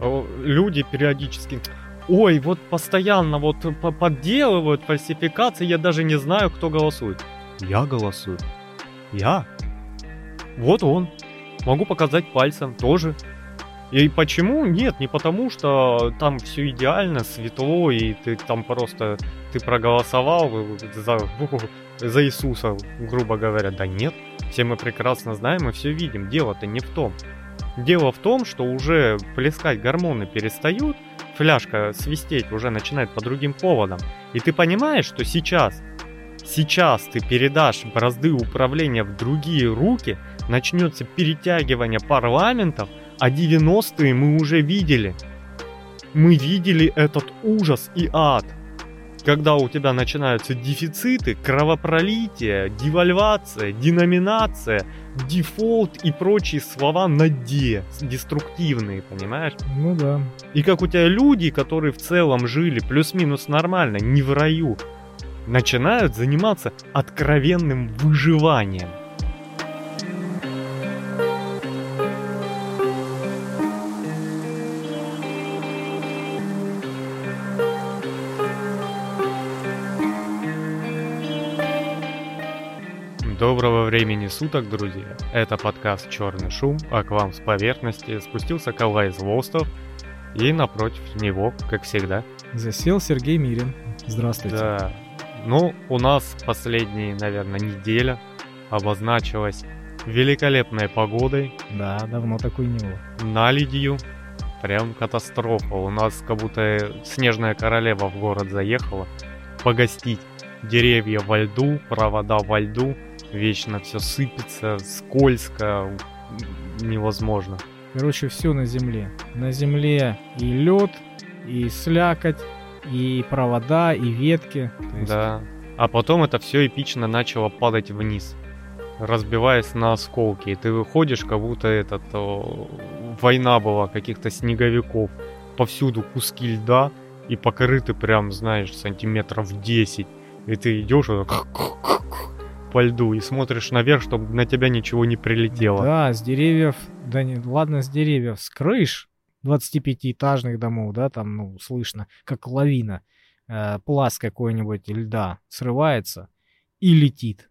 э, люди периодически, ой, вот постоянно вот по- подделывают фальсификации, я даже не знаю, кто голосует. Я голосую. Я. Вот он. Могу показать пальцем тоже. И почему? Нет, не потому что там все идеально, светло, и ты там просто ты проголосовал за, за Иисуса, грубо говоря. Да нет, все мы прекрасно знаем и все видим. Дело-то не в том. Дело в том, что уже плескать гормоны перестают, фляжка свистеть уже начинает по другим поводам. И ты понимаешь, что сейчас, сейчас ты передашь бразды управления в другие руки, начнется перетягивание парламентов, а 90-е мы уже видели. Мы видели этот ужас и ад. Когда у тебя начинаются дефициты, кровопролитие, девальвация, деноминация, дефолт и прочие слова на «де», деструктивные, понимаешь? Ну да. И как у тебя люди, которые в целом жили плюс-минус нормально, не в раю, начинают заниматься откровенным выживанием. Доброго времени суток, друзья! Это подкаст «Черный шум», а к вам с поверхности спустился Калай из Волстов, и напротив него, как всегда, Засел Сергей Мирин. Здравствуйте. да, ну, у нас последние, наверное, неделя обозначилась великолепной погодой, Да, давно такой не было. наледью, прям катастрофа. У нас как будто снежная королева в город заехала погостить. Деревья во льду, провода во льду, вечно все сыпется, скользко, невозможно. Короче, все на земле. На земле и лед, и слякоть, и провода, и ветки. Есть Да. А потом это все эпично начало падать вниз, разбиваясь на осколки. И ты выходишь, как будто этот о, война была каких-то снеговиков. Повсюду куски льда и покрыты прям, знаешь, сантиметров 10. И ты идешь вот так по льду и смотришь наверх, чтобы на тебя ничего не прилетело. Да, с деревьев, да не, ладно, с деревьев, с крыш 25-этажных домов, да, там, ну, слышно, как лавина, э, пласт какой-нибудь льда срывается и летит.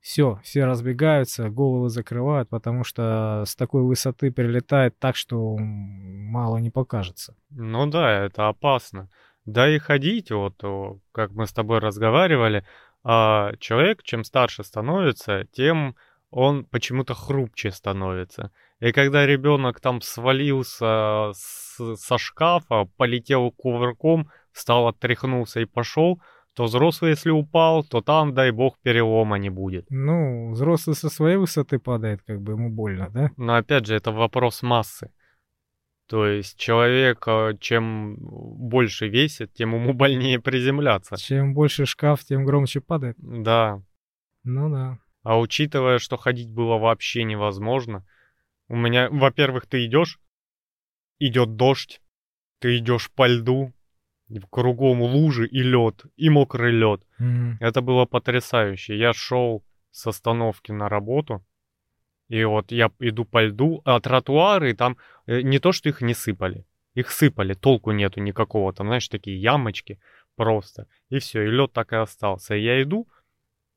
Все, все разбегаются, головы закрывают, потому что с такой высоты прилетает так, что мало не покажется. Ну да, это опасно. Да и ходить, вот, как мы с тобой разговаривали, а человек, чем старше становится, тем он почему-то хрупче становится. И когда ребенок там свалился с- со шкафа, полетел кувырком, встал, отряхнулся и пошел, то взрослый, если упал, то там, дай бог, перелома не будет. Ну, взрослый со своей высоты падает, как бы ему больно, да? Но опять же, это вопрос массы. То есть человек, э, чем больше весит, тем ему больнее приземляться. Чем больше шкаф, тем громче падает. Да. Ну да. А учитывая, что ходить было вообще невозможно, у меня, во-первых, ты идешь, идет дождь, ты идешь по льду, кругом лужи и лед, и мокрый лед. Мгм. Это было потрясающе. Я шел с остановки на работу, и вот я иду по льду, а тротуары там э, не то, что их не сыпали, их сыпали, толку нету никакого, там, знаешь, такие ямочки просто, и все, и лед так и остался. И я иду,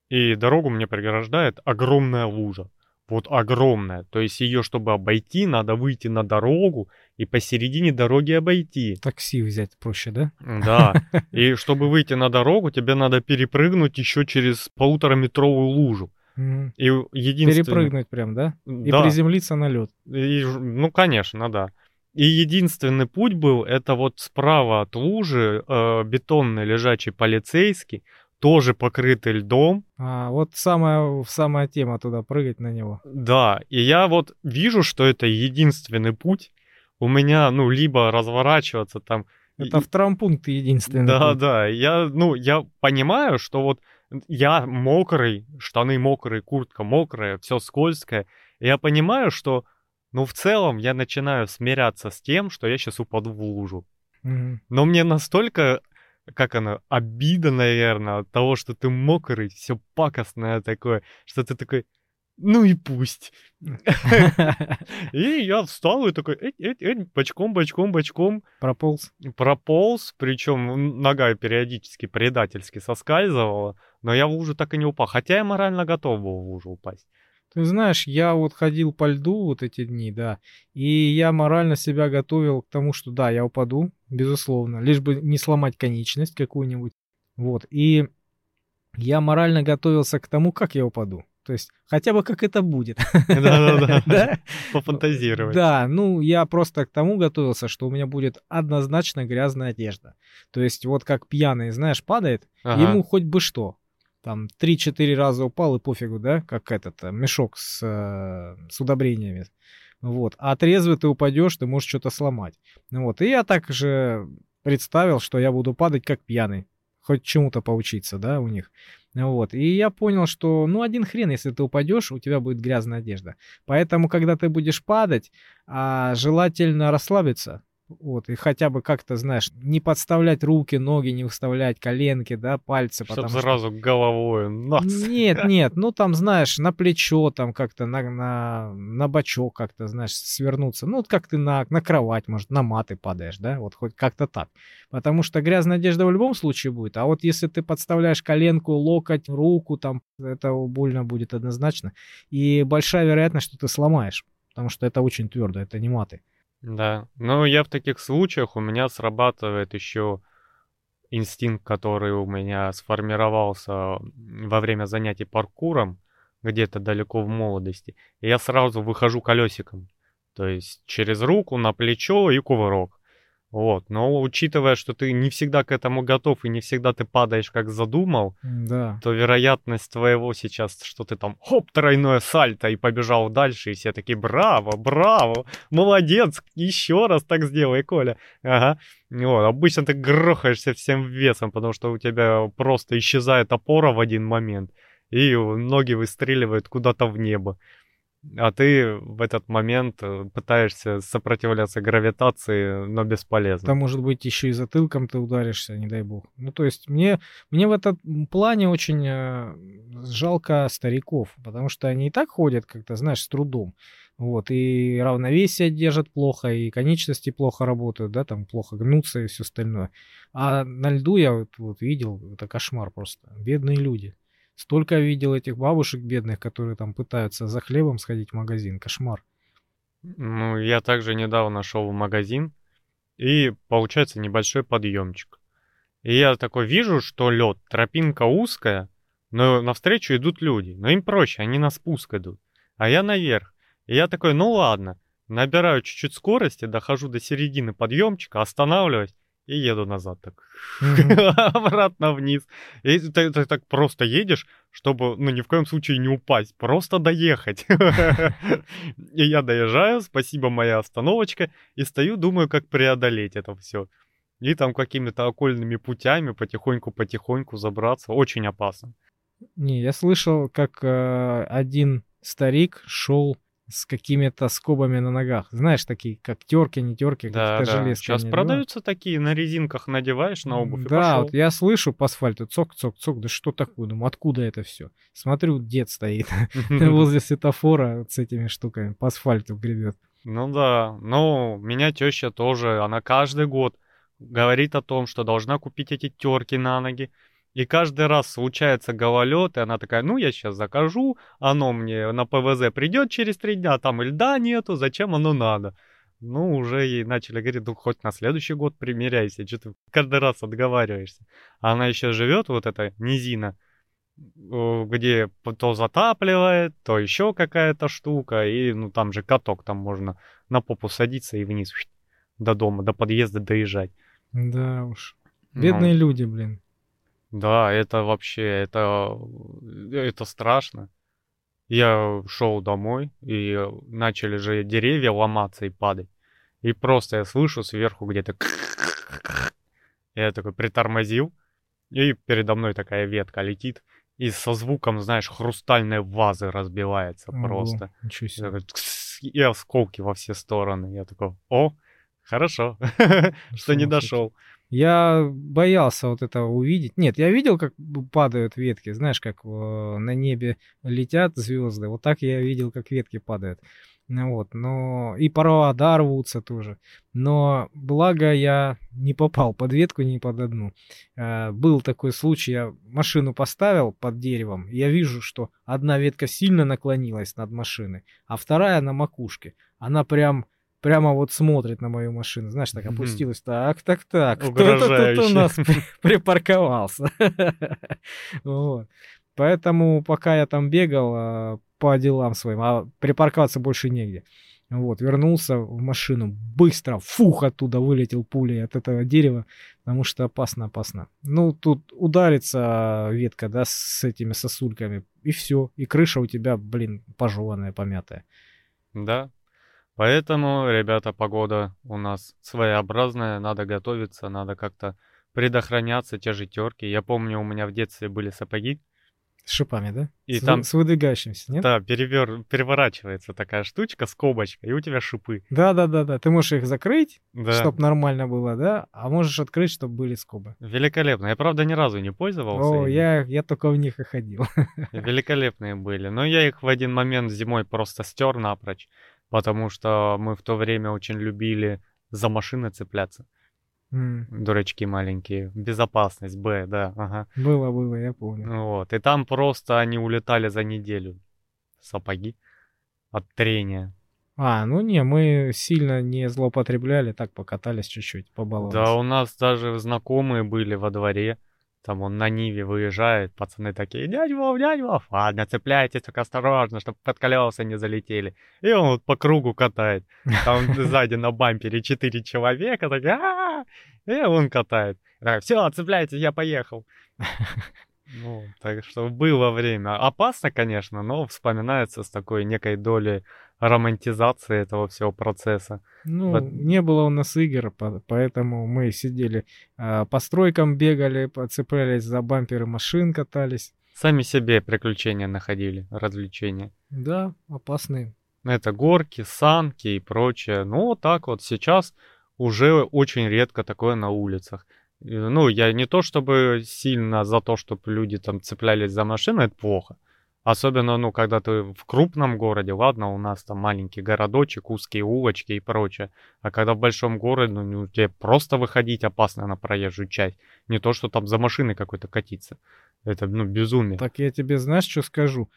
и дорогу мне преграждает огромная лужа. Вот огромная. То есть ее, чтобы обойти, надо выйти на дорогу и посередине дороги обойти. Такси взять проще, да? Да. И чтобы выйти на дорогу, тебе надо перепрыгнуть еще через полутораметровую лужу. И единственное... Перепрыгнуть прям, да? И Да. приземлиться на лед. И ну, конечно, да. И единственный путь был, это вот справа от лужи э, бетонный лежачий полицейский, тоже покрытый льдом. А вот самая, самая тема туда прыгать на него. Да, и я вот вижу, что это единственный путь. У меня, ну, либо разворачиваться там. Это и- в травмпункт единственный. Да, путь. да, я, ну, я понимаю, что вот я мокрый, штаны мокрые, куртка мокрая, все скользкое. И я понимаю, что, ну, в целом я начинаю смиряться с тем, что я сейчас упаду в лужу. Мгм. Но мне настолько, как оно, обида, наверное, от того, что ты мокрый, все пакостное такое, что ты такой, ну и пусть. И я встал и такой, бочком, бочком, бочком. Прополз. Прополз, причем нога периодически предательски соскальзывала, но я в лужу так и не упал, хотя я морально готов был в лужу упасть. Ты знаешь, я вот ходил по льду вот эти дни, да, и я морально себя готовил к тому, что да, я упаду, безусловно, лишь бы не сломать конечность какую-нибудь. Вот, и я морально готовился к тому, как я упаду. То есть хотя бы как это будет. Да-да-да. Пофантазировать. Да, ну я просто к тому готовился, что у меня будет однозначно грязная одежда. То есть вот как пьяный, знаешь, падает, ему хоть бы что. Там 3-4 раза упал и пофигу, да, как этот э, мешок с, э, с удобрениями. Вот. А трезвый ты упадешь, ты можешь что-то сломать. Вот. И я так же представил, что я буду падать как пьяный. Хоть чему-то поучиться, да, у них. Вот. И я понял, что ну один хрен, если ты упадешь, у тебя будет грязная одежда. Поэтому, когда ты будешь падать, а, желательно расслабиться. Вот, и хотя бы как-то, знаешь, не подставлять руки, ноги, не выставлять коленки, да, пальцы. Чтобы сразу что... головой, нос. Нет, нет, ну там, знаешь, на плечо, там как-то на, на, на бочок как-то, знаешь, свернуться. Ну, вот как ты на, на кровать, может, на маты падаешь, да, вот хоть как-то так. Потому что грязная одежда в любом случае будет, а вот если ты подставляешь коленку, локоть, руку, там, это больно будет однозначно. И большая вероятность, что ты сломаешь, потому что это очень твердо, это не маты. Да, но я в таких случаях, у меня срабатывает еще инстинкт, который у меня сформировался во время занятий паркуром, где-то далеко в молодости. И я сразу выхожу колесиком. То есть через руку, на плечо и кувырок. Вот, но учитывая, что ты не всегда к этому готов и не всегда ты падаешь как задумал, да. то вероятность твоего сейчас, что ты там хоп, тройное сальто и побежал дальше, и все такие браво, браво, молодец, еще раз так сделай, Коля. Ага. Вот, обычно ты грохаешься всем весом, потому что у тебя просто исчезает опора в один момент, и ноги выстреливают куда-то в небо а ты в этот момент э, пытаешься сопротивляться гравитации, но бесполезно. Там, может быть, еще и затылком ты ударишься, не дай бог. Ну, то есть мне, мне в этом плане очень э, жалко стариков, потому что они и так ходят как-то, знаешь, с трудом. Вот, и равновесие держат плохо, и конечности плохо работают, да, там плохо гнутся и все остальное. А на льду я вот, вот видел, это кошмар просто. Бедные люди. Столько видел этих бабушек бедных, которые там пытаются за хлебом сходить в магазин. Кошмар. Ну, я также недавно шел в магазин, и получается небольшой подъемчик. И я такой вижу, что лед, тропинка узкая, но навстречу идут люди. Но им проще, они на спуск идут. А я наверх. И я такой, ну ладно, набираю чуть-чуть скорости, дохожу до середины подъемчика, останавливаюсь и еду назад так. Обратно вниз. И ты, ты так просто едешь, чтобы, ну, ни в коем случае не упасть, просто доехать. и я доезжаю, спасибо, моя остановочка, и стою, думаю, как преодолеть это все. И там какими-то окольными путями потихоньку-потихоньку забраться. Очень опасно. Не, я слышал, как э, один старик шел с какими-то скобами на ногах. Знаешь, такие, как терки, не терки, да, как да. железки. Сейчас продаются такие, на резинках надеваешь на обувь Да, вот я слышу по асфальту цок-цок-цок, да что такое? Думаю, откуда это все? Смотрю, дед стоит возле светофора с этими штуками, по асфальту гребет. Ну да, ну, меня теща тоже, она каждый год говорит о том, что должна купить эти терки на ноги, и каждый раз случается гололед, и она такая, ну, я сейчас закажу, оно мне на ПВЗ придет через три дня, там и льда нету, зачем оно надо? Ну, уже ей начали говорить, ну, хоть на следующий год примеряйся, что ты каждый раз отговариваешься. А она еще живет, вот эта низина, где то затапливает, то еще какая-то штука, и, ну, там же каток, там можно на попу садиться и вниз до дома, до подъезда доезжать. Да уж. Бедные ну, люди, блин. Да, это вообще, это, это страшно. Я шел домой, и начали же деревья ломаться и падать. И просто я слышу сверху где-то... Я такой притормозил, и передо мной такая ветка летит, и со звуком, знаешь, хрустальной вазы разбивается Ого, просто. Ничего себе. И осколки во все стороны. Я такой, о, Хорошо, что не дошел. Я боялся вот этого увидеть. Нет, я видел, как падают ветки, знаешь, как на небе летят звезды. Вот так я видел, как ветки падают. Ну вот, но и провода рвутся тоже. Но благо я не попал под ветку ни под одну. Э, Был такой случай, я машину поставил под деревом, я вижу, что одна ветка сильно наклонилась над машиной, а вторая на макушке. Она прям прямо вот смотрит на мою машину, знаешь, так опустилась. Так, так, так. Кто тут у нас при- припарковался? Вот. Поэтому пока я там бегал а, по делам своим, а припарковаться больше негде. Вот, вернулся в машину, быстро, фух, оттуда вылетел пулей от этого дерева, потому что опасно, опасно. Ну, тут ударится ветка, да, с этими сосульками, и все, и крыша у тебя, блин, пожеванная, помятая. Да. Поэтому, ребята, погода у нас своеобразная, надо готовиться, надо как-то предохраняться, те же терки. Я помню, у меня в детстве были сапоги, С шипами, да? И с, там- с выдвигающимся, нет? да, перевер... переворачивается такая штучка, скобочка, и у тебя шипы. Да, да, да, да. Ты можешь их закрыть, Да. чтобы нормально было, да? А можешь открыть, чтобы были скобы. Великолепно. Я, правда, ни разу не пользовался. О, ими. я, я только в них и ходил. Великолепные были. Но я их в один момент зимой просто стер напрочь, потому что мы в то время очень любили за машины цепляться. М, Дурачки маленькие. Безопасность, Б, да, ага. Было, было, я помню. Вот. И там просто они улетали за неделю. Сапоги. От трения. А, ну не, мы сильно не злоупотребляли, так покатались чуть-чуть, побаловались. Да, у нас даже знакомые были во дворе. Там он на Ниве выезжает, пацаны такие, дядь Вов, дядь Вов, ладно, цепляйтесь, только осторожно, чтобы под колеса не залетели. И он вот по кругу катает. Там сзади на бампере четыре человека, «А-а-а!» и он катает. Все, цепляйтесь, я поехал. Ну, так что было время. Опасно, конечно, но вспоминается с такой некой долей романтизации этого всего процесса. Ну, Вот. не было у нас игр, по- поэтому мы сидели а, по стройкам бегали, цеплялись за бамперы машин, катались. Сами себе приключения находили, развлечения. Да, опасные. Это горки, санки и прочее. Ну, вот так вот сейчас уже очень редко такое на улицах. Ну, я не то чтобы сильно за то, чтобы люди там цеплялись за машины, это плохо. Особенно, ну, когда ты в крупном городе, ладно, у нас там маленький городочек, узкие улочки и прочее. А когда в большом городе, ну, тебе просто выходить опасно на проезжую часть. Не то, что там за машиной какой-то катиться. Это, ну, безумие. Так я тебе, знаешь, что скажу?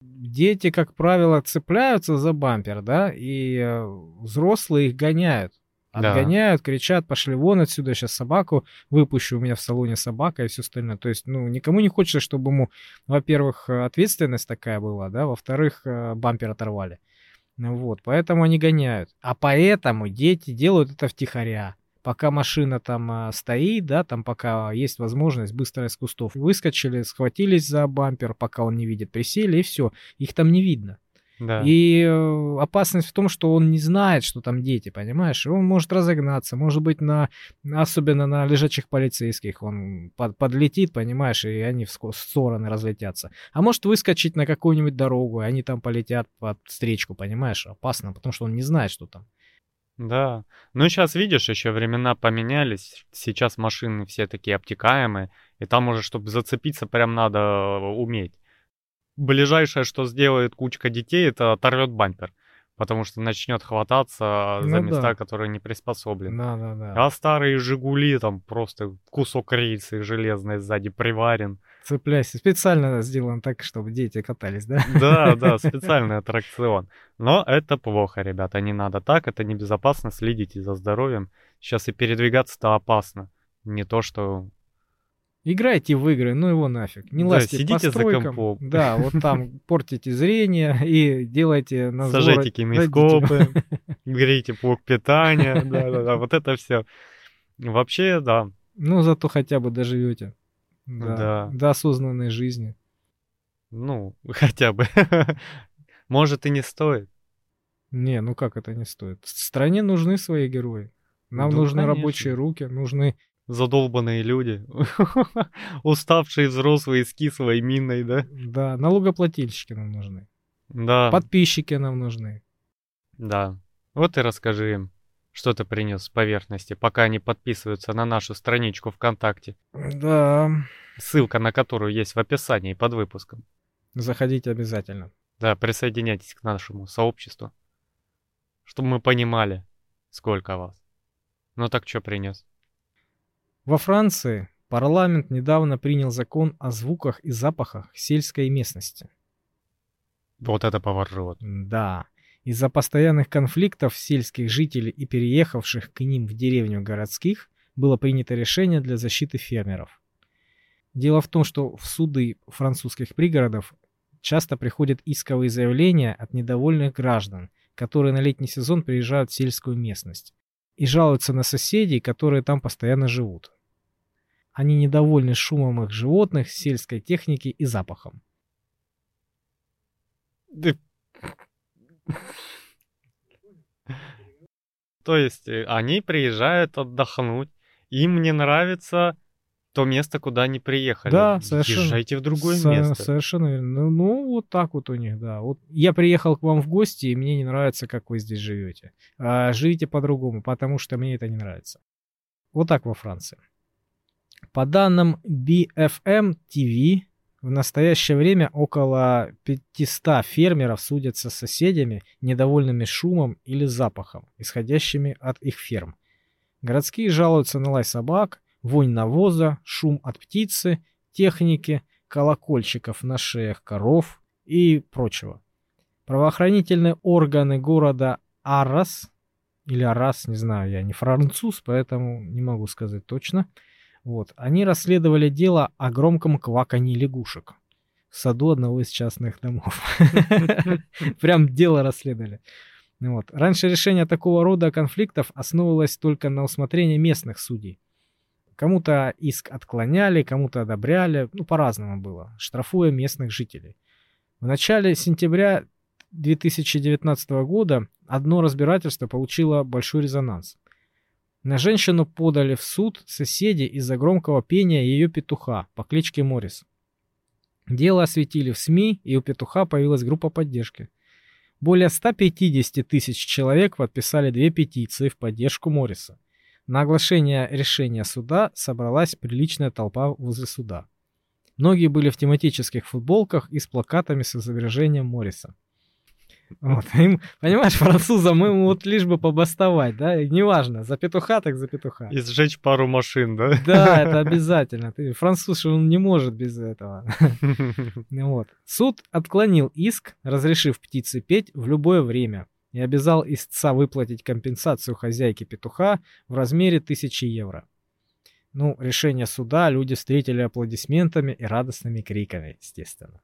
Дети, как правило, цепляются за бампер, да, и э, взрослые их гоняют. Да. Отгоняют, кричат, пошли вон отсюда, сейчас собаку выпущу, у меня в салоне собака и все остальное. То есть, ну, никому не хочется, чтобы ему, во-первых, э, ответственность такая была, да, во-вторых, э, бампер оторвали. Ну Вот, поэтому они гоняют. А поэтому дети делают это втихаря. Пока машина там а, стоит, да, там пока есть возможность быстро из кустов выскочили, схватились за бампер, пока он не видит, присели и все, их там не видно. Да. И э, опасность в том, что он не знает, что там дети, понимаешь? И он может разогнаться, может быть, на, особенно на лежачих полицейских, он под- подлетит, понимаешь, и они в стороны разлетятся. А может выскочить на какую-нибудь дорогу, и они там полетят под встречку, понимаешь? Опасно, потому что он не знает, что там. Да. Ну, сейчас, видишь, еще времена поменялись. Сейчас машины все такие обтекаемые. И там уже, чтобы зацепиться, прям надо э, уметь. Ближайшее, что сделает кучка детей, это оторвет бампер. Потому что начнет хвататься за Ну места, да. которые не приспособлены. Да, да, да. А старые Жигули, там просто кусок рельсы железной сзади приварен. Цепляйся. Специально сделан так, чтобы дети катались, да? Да, да, специальный аттракцион. Но это плохо, ребята, не надо так, это небезопасно, следите за здоровьем. Сейчас и передвигаться-то опасно. Не то, что... Играйте в игры, ну его нафиг. Не Да, лазьте сидите по за стройкам. компом. Да, вот там портите зрение и делайте на Сажайте кинескопы, грейте блок питания, да-да-да, вот это все. Вообще, да, Ну, зато хотя бы доживете. Да. Да. До осознанной жизни. ну, хотя бы. Может и не стоит. Не, ну как это не стоит? Стране нужны свои герои. Нам Ну, нужны конечно. рабочие руки, нужны... Задолбанные люди, уставшие взрослые с кислой миной, да? Да, налогоплательщики нам нужны. Да, Подписчики нам нужны. да. Вот и расскажи им, Что ты принес с поверхности, пока они подписываются на нашу страничку ВКонтакте? Да. Ссылка на которую есть в описании под выпуском. Заходите обязательно. Да, присоединяйтесь к нашему сообществу. Чтобы мы понимали, сколько вас. Ну так что принес? Во Франции парламент недавно принял закон о звуках и запахах сельской местности. Вот это поворот. Да. Из-за постоянных конфликтов сельских жителей и переехавших к ним в деревню городских было принято решение для защиты фермеров. Дело в том, что в суды французских пригородов часто приходят исковые заявления от недовольных граждан, которые на летний сезон приезжают в сельскую местность и жалуются на соседей, которые там постоянно живут. Они недовольны шумом их животных, сельской техники и запахом. То есть э, они приезжают отдохнуть, им не нравится то место, куда они приехали. Да, совершенно. Езжайте в другое Со- место. Совершенно верно. Ну, ну, вот так вот у них, да. Вот я приехал к вам в гости, и мне не нравится, как вы здесь живете. А живите по-другому, потому что мне это не нравится. Вот так во Франции. По данным BFM TV, в настоящее время около 500 фермеров судятся с соседями, недовольными шумом или запахом, исходящими от их ферм. Городские жалуются на лай собак, вонь навоза, шум от птицы, техники, колокольчиков на шеях коров и прочего. Правоохранительные органы города Аррас, или Аррас, не знаю, я не француз, поэтому не могу сказать точно, вот, они расследовали дело о громком кваканье лягушек в саду одного из частных домов. Прям дело расследовали. Вот. Раньше решение такого рода конфликтов основывалось только на усмотрении местных судей. Кому-то иск отклоняли, кому-то одобряли, ну, по-разному было, штрафуя местных жителей. В начале сентября 2019 года одно разбирательство получило большой резонанс. На женщину подали в суд соседи из-за громкого пения ее петуха по кличке Морис. Дело осветили в СМИ, и у петуха появилась группа поддержки. Более 150 тысяч человек подписали две петиции в поддержку Морриса. На оглашение решения суда собралась приличная толпа возле суда. Многие были в тематических футболках и с плакатами с изображением Морриса. Вот, им, понимаешь, французам им вот лишь бы побастовать, да, и неважно, за петуха так за петуха. И сжечь пару машин, да? Да, это обязательно. Ты, француз, он не может без этого. Вот. Суд отклонил иск, разрешив птице петь в любое время и обязал истца выплатить компенсацию хозяйке петуха в размере 1000 евро. Ну, решение суда люди встретили аплодисментами и радостными криками, естественно.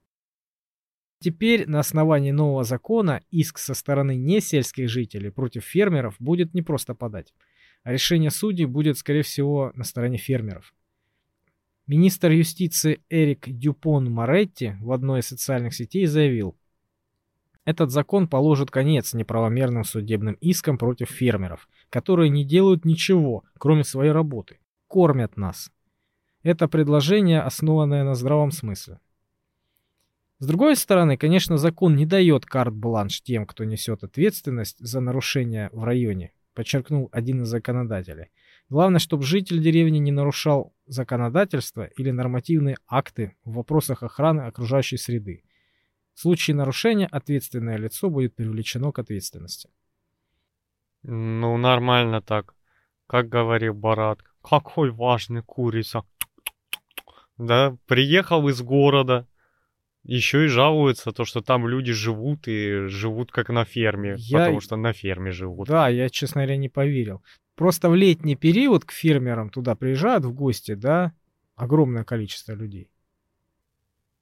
Теперь на основании нового закона иск со стороны несельских жителей против фермеров будет не просто подать, а решение судей будет, скорее всего, на стороне фермеров. Министр юстиции Эрик Дюпон Моретти в одной из социальных сетей заявил, этот закон положит конец неправомерным судебным искам против фермеров, которые не делают ничего, кроме своей работы, кормят нас. Это предложение, основанное на здравом смысле. С другой стороны, конечно, закон не дает карт-бланш тем, кто несет ответственность за нарушения в районе, подчеркнул один из законодателей. Главное, чтобы житель деревни не нарушал законодательство или нормативные акты в вопросах охраны окружающей среды. В случае нарушения ответственное лицо будет привлечено к ответственности. Ну, нормально так. Как говорил Барат, какой важный курица. Да, приехал из города, еще и жалуется, то, что там люди живут и живут как на ферме, Я- потому что на ферме живут. Да, я, честно говоря, не поверил. Просто в летний период к фермерам туда приезжают в гости, да, огромное количество людей.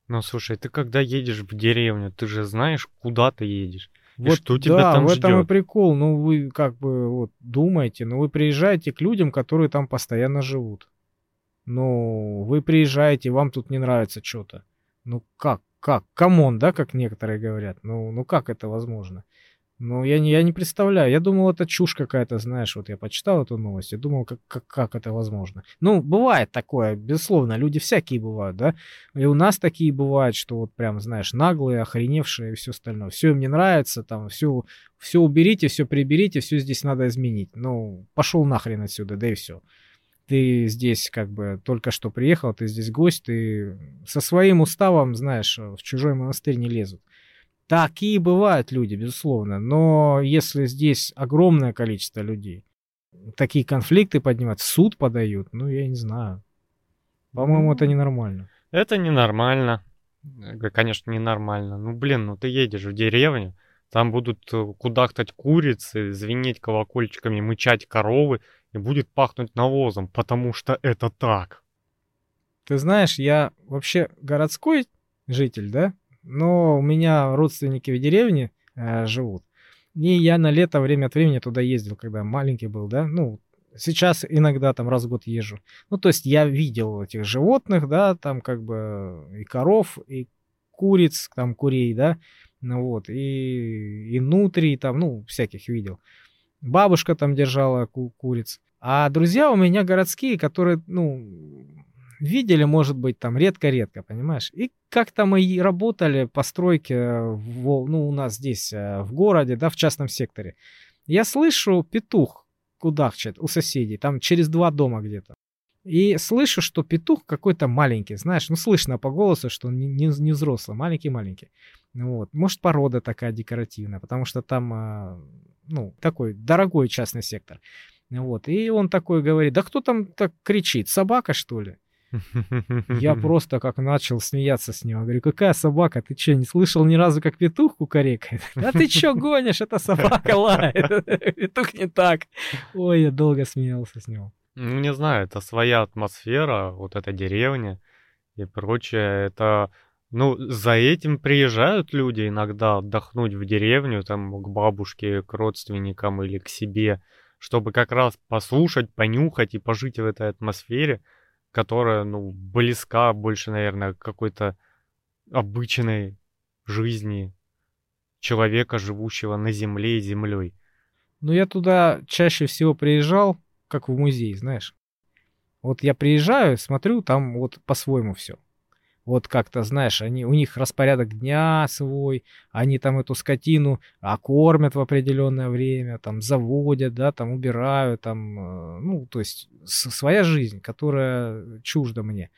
Ну, слушай, ты когда едешь в деревню, ты же знаешь, куда ты едешь. И Вот что тебя да, там в этом и ждет? прикол. Ну, вы как бы вот думаете, ну, вы приезжаете к людям, которые там постоянно живут. Ну, вы приезжаете, вам тут не нравится что-то. Ну, как, как? Come on, да, как некоторые говорят. Ну, ну как это возможно? Ну, я не, я не представляю. Я думал, это чушь какая-то, знаешь. Вот я почитал эту новость. Я думал, как, как, как это возможно. Ну, бывает такое, безусловно. Люди всякие бывают, да. И у нас такие бывают, что вот прям, знаешь, наглые, охреневшие и все остальное. Все им не нравится, там, все, все уберите, все приберите, все здесь надо изменить. Ну, пошел нахрен отсюда, да и все. Ты здесь как бы только что приехал, ты здесь гость, ты со своим уставом, знаешь, в чужой монастырь не лезут. Такие бывают люди, безусловно. Но если здесь огромное количество людей, такие конфликты поднимают, в суд подают, ну, я не знаю. По-моему, это ненормально. Это ненормально. Э, конечно, ненормально. Ну, блин, ну ты едешь в деревню, там будут э, кудахтать курицы, звенеть колокольчиками, мычать коровы, и будет пахнуть навозом, потому что это так. Ты знаешь, я вообще городской житель, да? но у меня родственники в деревне э, живут. И я на лето время от времени туда ездил, когда маленький был, да, ну, сейчас иногда там раз в год езжу. Ну, то есть я видел этих животных, да, там как бы и коров, и куриц, там курей, да, ну вот, и, и нутрий там, ну, всяких видел. Бабушка там держала ку- куриц. А друзья у меня городские, которые, ну, видели, может быть, там редко-редко, понимаешь? И как-то мы работали по стройке, в, ну, у нас здесь, э, в городе, да, в частном секторе. Я слышу петух кудахчет у соседей, там через два дома где-то. И слышу, что петух какой-то маленький, знаешь, ну слышно по голосу, что он не, не, не взрослый, маленький-маленький. Вот. Может, порода такая декоративная, потому что там, э, ну, такой дорогой частный сектор. Вот. И он такой говорит, да кто там так кричит, собака, что ли? Я просто как начал смеяться с него. Говорю, какая собака? Ты что, не слышал ни разу, как петух кукарекает? А ты что гонишь? Это собака лает. Петух не так. Ой, я долго смеялся с него. Ну, не знаю, это своя атмосфера, вот эта деревня и прочее. Это, ну, за этим приезжают люди иногда отдохнуть в деревню, там, к бабушке, к родственникам или к себе, чтобы как раз послушать, понюхать и пожить в этой атмосфере – которая, ну, близка больше, наверное, к какой-то обычной жизни человека, живущего на земле и землей. Ну, я туда чаще всего приезжал, как в музей, знаешь. Вот я приезжаю, смотрю, там вот по-своему все вот как-то, знаешь, они, у них распорядок дня свой, они там эту скотину окормят в определенное время, там заводят, да, там убирают, там, э, ну, то есть своя жизнь, которая чужда мне.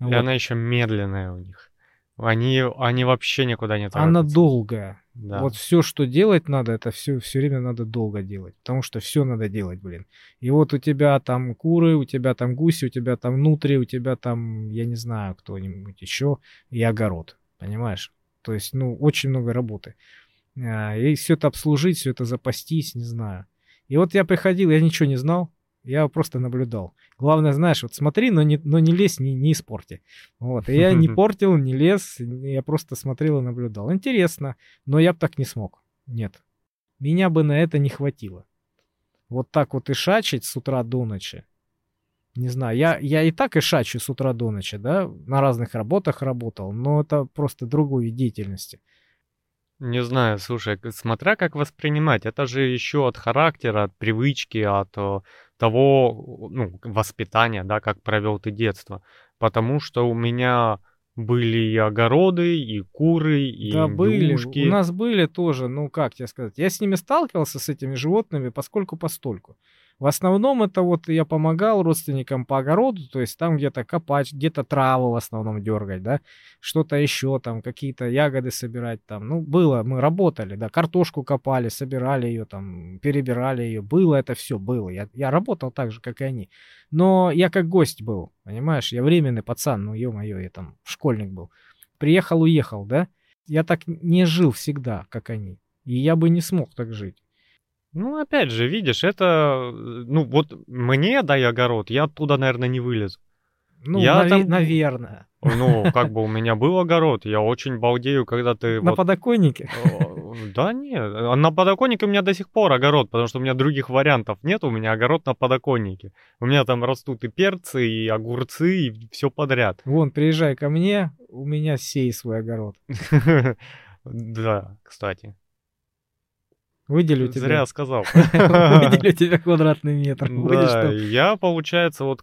И вот. она еще медленная у них. Они, они вообще никуда не торопятся. Она долгая. Да. Вот все, что делать надо, это все, все время надо долго делать. Потому что все надо делать, блин. И вот у тебя там куры, у тебя там гуси, у тебя там внутри, у тебя там, я не знаю, кто-нибудь еще, и огород. Понимаешь? То есть, ну, очень много работы. А, и все это обслужить, все это запастись, не знаю. И вот я приходил, я ничего не знал. Я просто наблюдал. Главное, знаешь, вот смотри, но не, но не лезь, не, не испорти. Вот. И я не портил, не лез, я просто смотрел и наблюдал. Интересно, но я бы так не смог. Нет. Меня бы на это не хватило. Вот так вот и шачить с утра до ночи. Не знаю, я, я и так и шачу с утра до ночи, да, на разных работах работал, но это просто другой деятельности. Не знаю, слушай, смотря как воспринимать, это же еще от характера, от привычки, от э, того, ну, воспитания, да, как провел ты детство. Потому что у меня были и огороды, и куры, и Да, были. У нас были тоже, ну, как тебе сказать. Я с ними сталкивался, с этими животными, поскольку постольку. В основном это вот я помогал родственникам по огороду, то есть там где-то копать, где-то траву в основном дергать, да, что-то еще там, какие-то ягоды собирать там. Ну, было, мы работали, да, картошку копали, собирали ее там, перебирали ее. Было это все, было. Я, я работал так же, как и они. Но я как гость был, понимаешь, я временный пацан, ну, ё-моё, я там школьник был. Приехал, уехал, да. Я так не жил всегда, как они. И я бы не смог так жить. Ну, опять же, видишь, это, ну, вот мне дай огород, я оттуда, наверное, не вылезу. Ну, я нав... там... наверное. Ну, как бы у меня был огород, я очень балдею, когда ты... На вот... подоконнике? Да нет, а на подоконнике у меня до сих пор огород, потому что у меня других вариантов нет, у меня огород на подоконнике. У меня там растут и перцы, и огурцы, и все подряд. Вон, приезжай ко мне, у меня сей свой огород. Да, кстати. Выделю тебе. Зря сказал. Выделю тебе квадратный метр. Да, я, получается, вот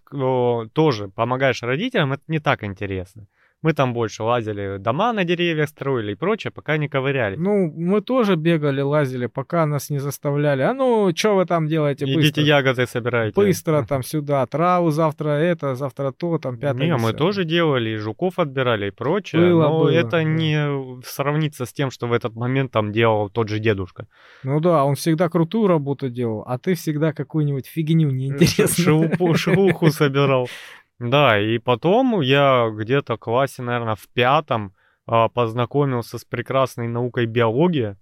тоже помогаешь родителям, это не так интересно. Мы там больше лазили, дома на деревьях строили и прочее, пока не ковыряли. Ну, мы тоже бегали, лазили, пока нас не заставляли. А ну, что вы там делаете Идите быстро? ягоды собирайте. Быстро там сюда, траву завтра это, завтра то, там пятое. Не, мы тоже делали, и жуков отбирали, и прочее, Было, но было, это не сравнится с тем, что в этот момент там делал тот же дедушка. Ну да, он всегда крутую работу делал, а ты всегда какую-нибудь фигню неинтересную. Шелуху собирал. Да, и потом я где-то в классе, наверное, в пятом а, познакомился с прекрасной наукой биология.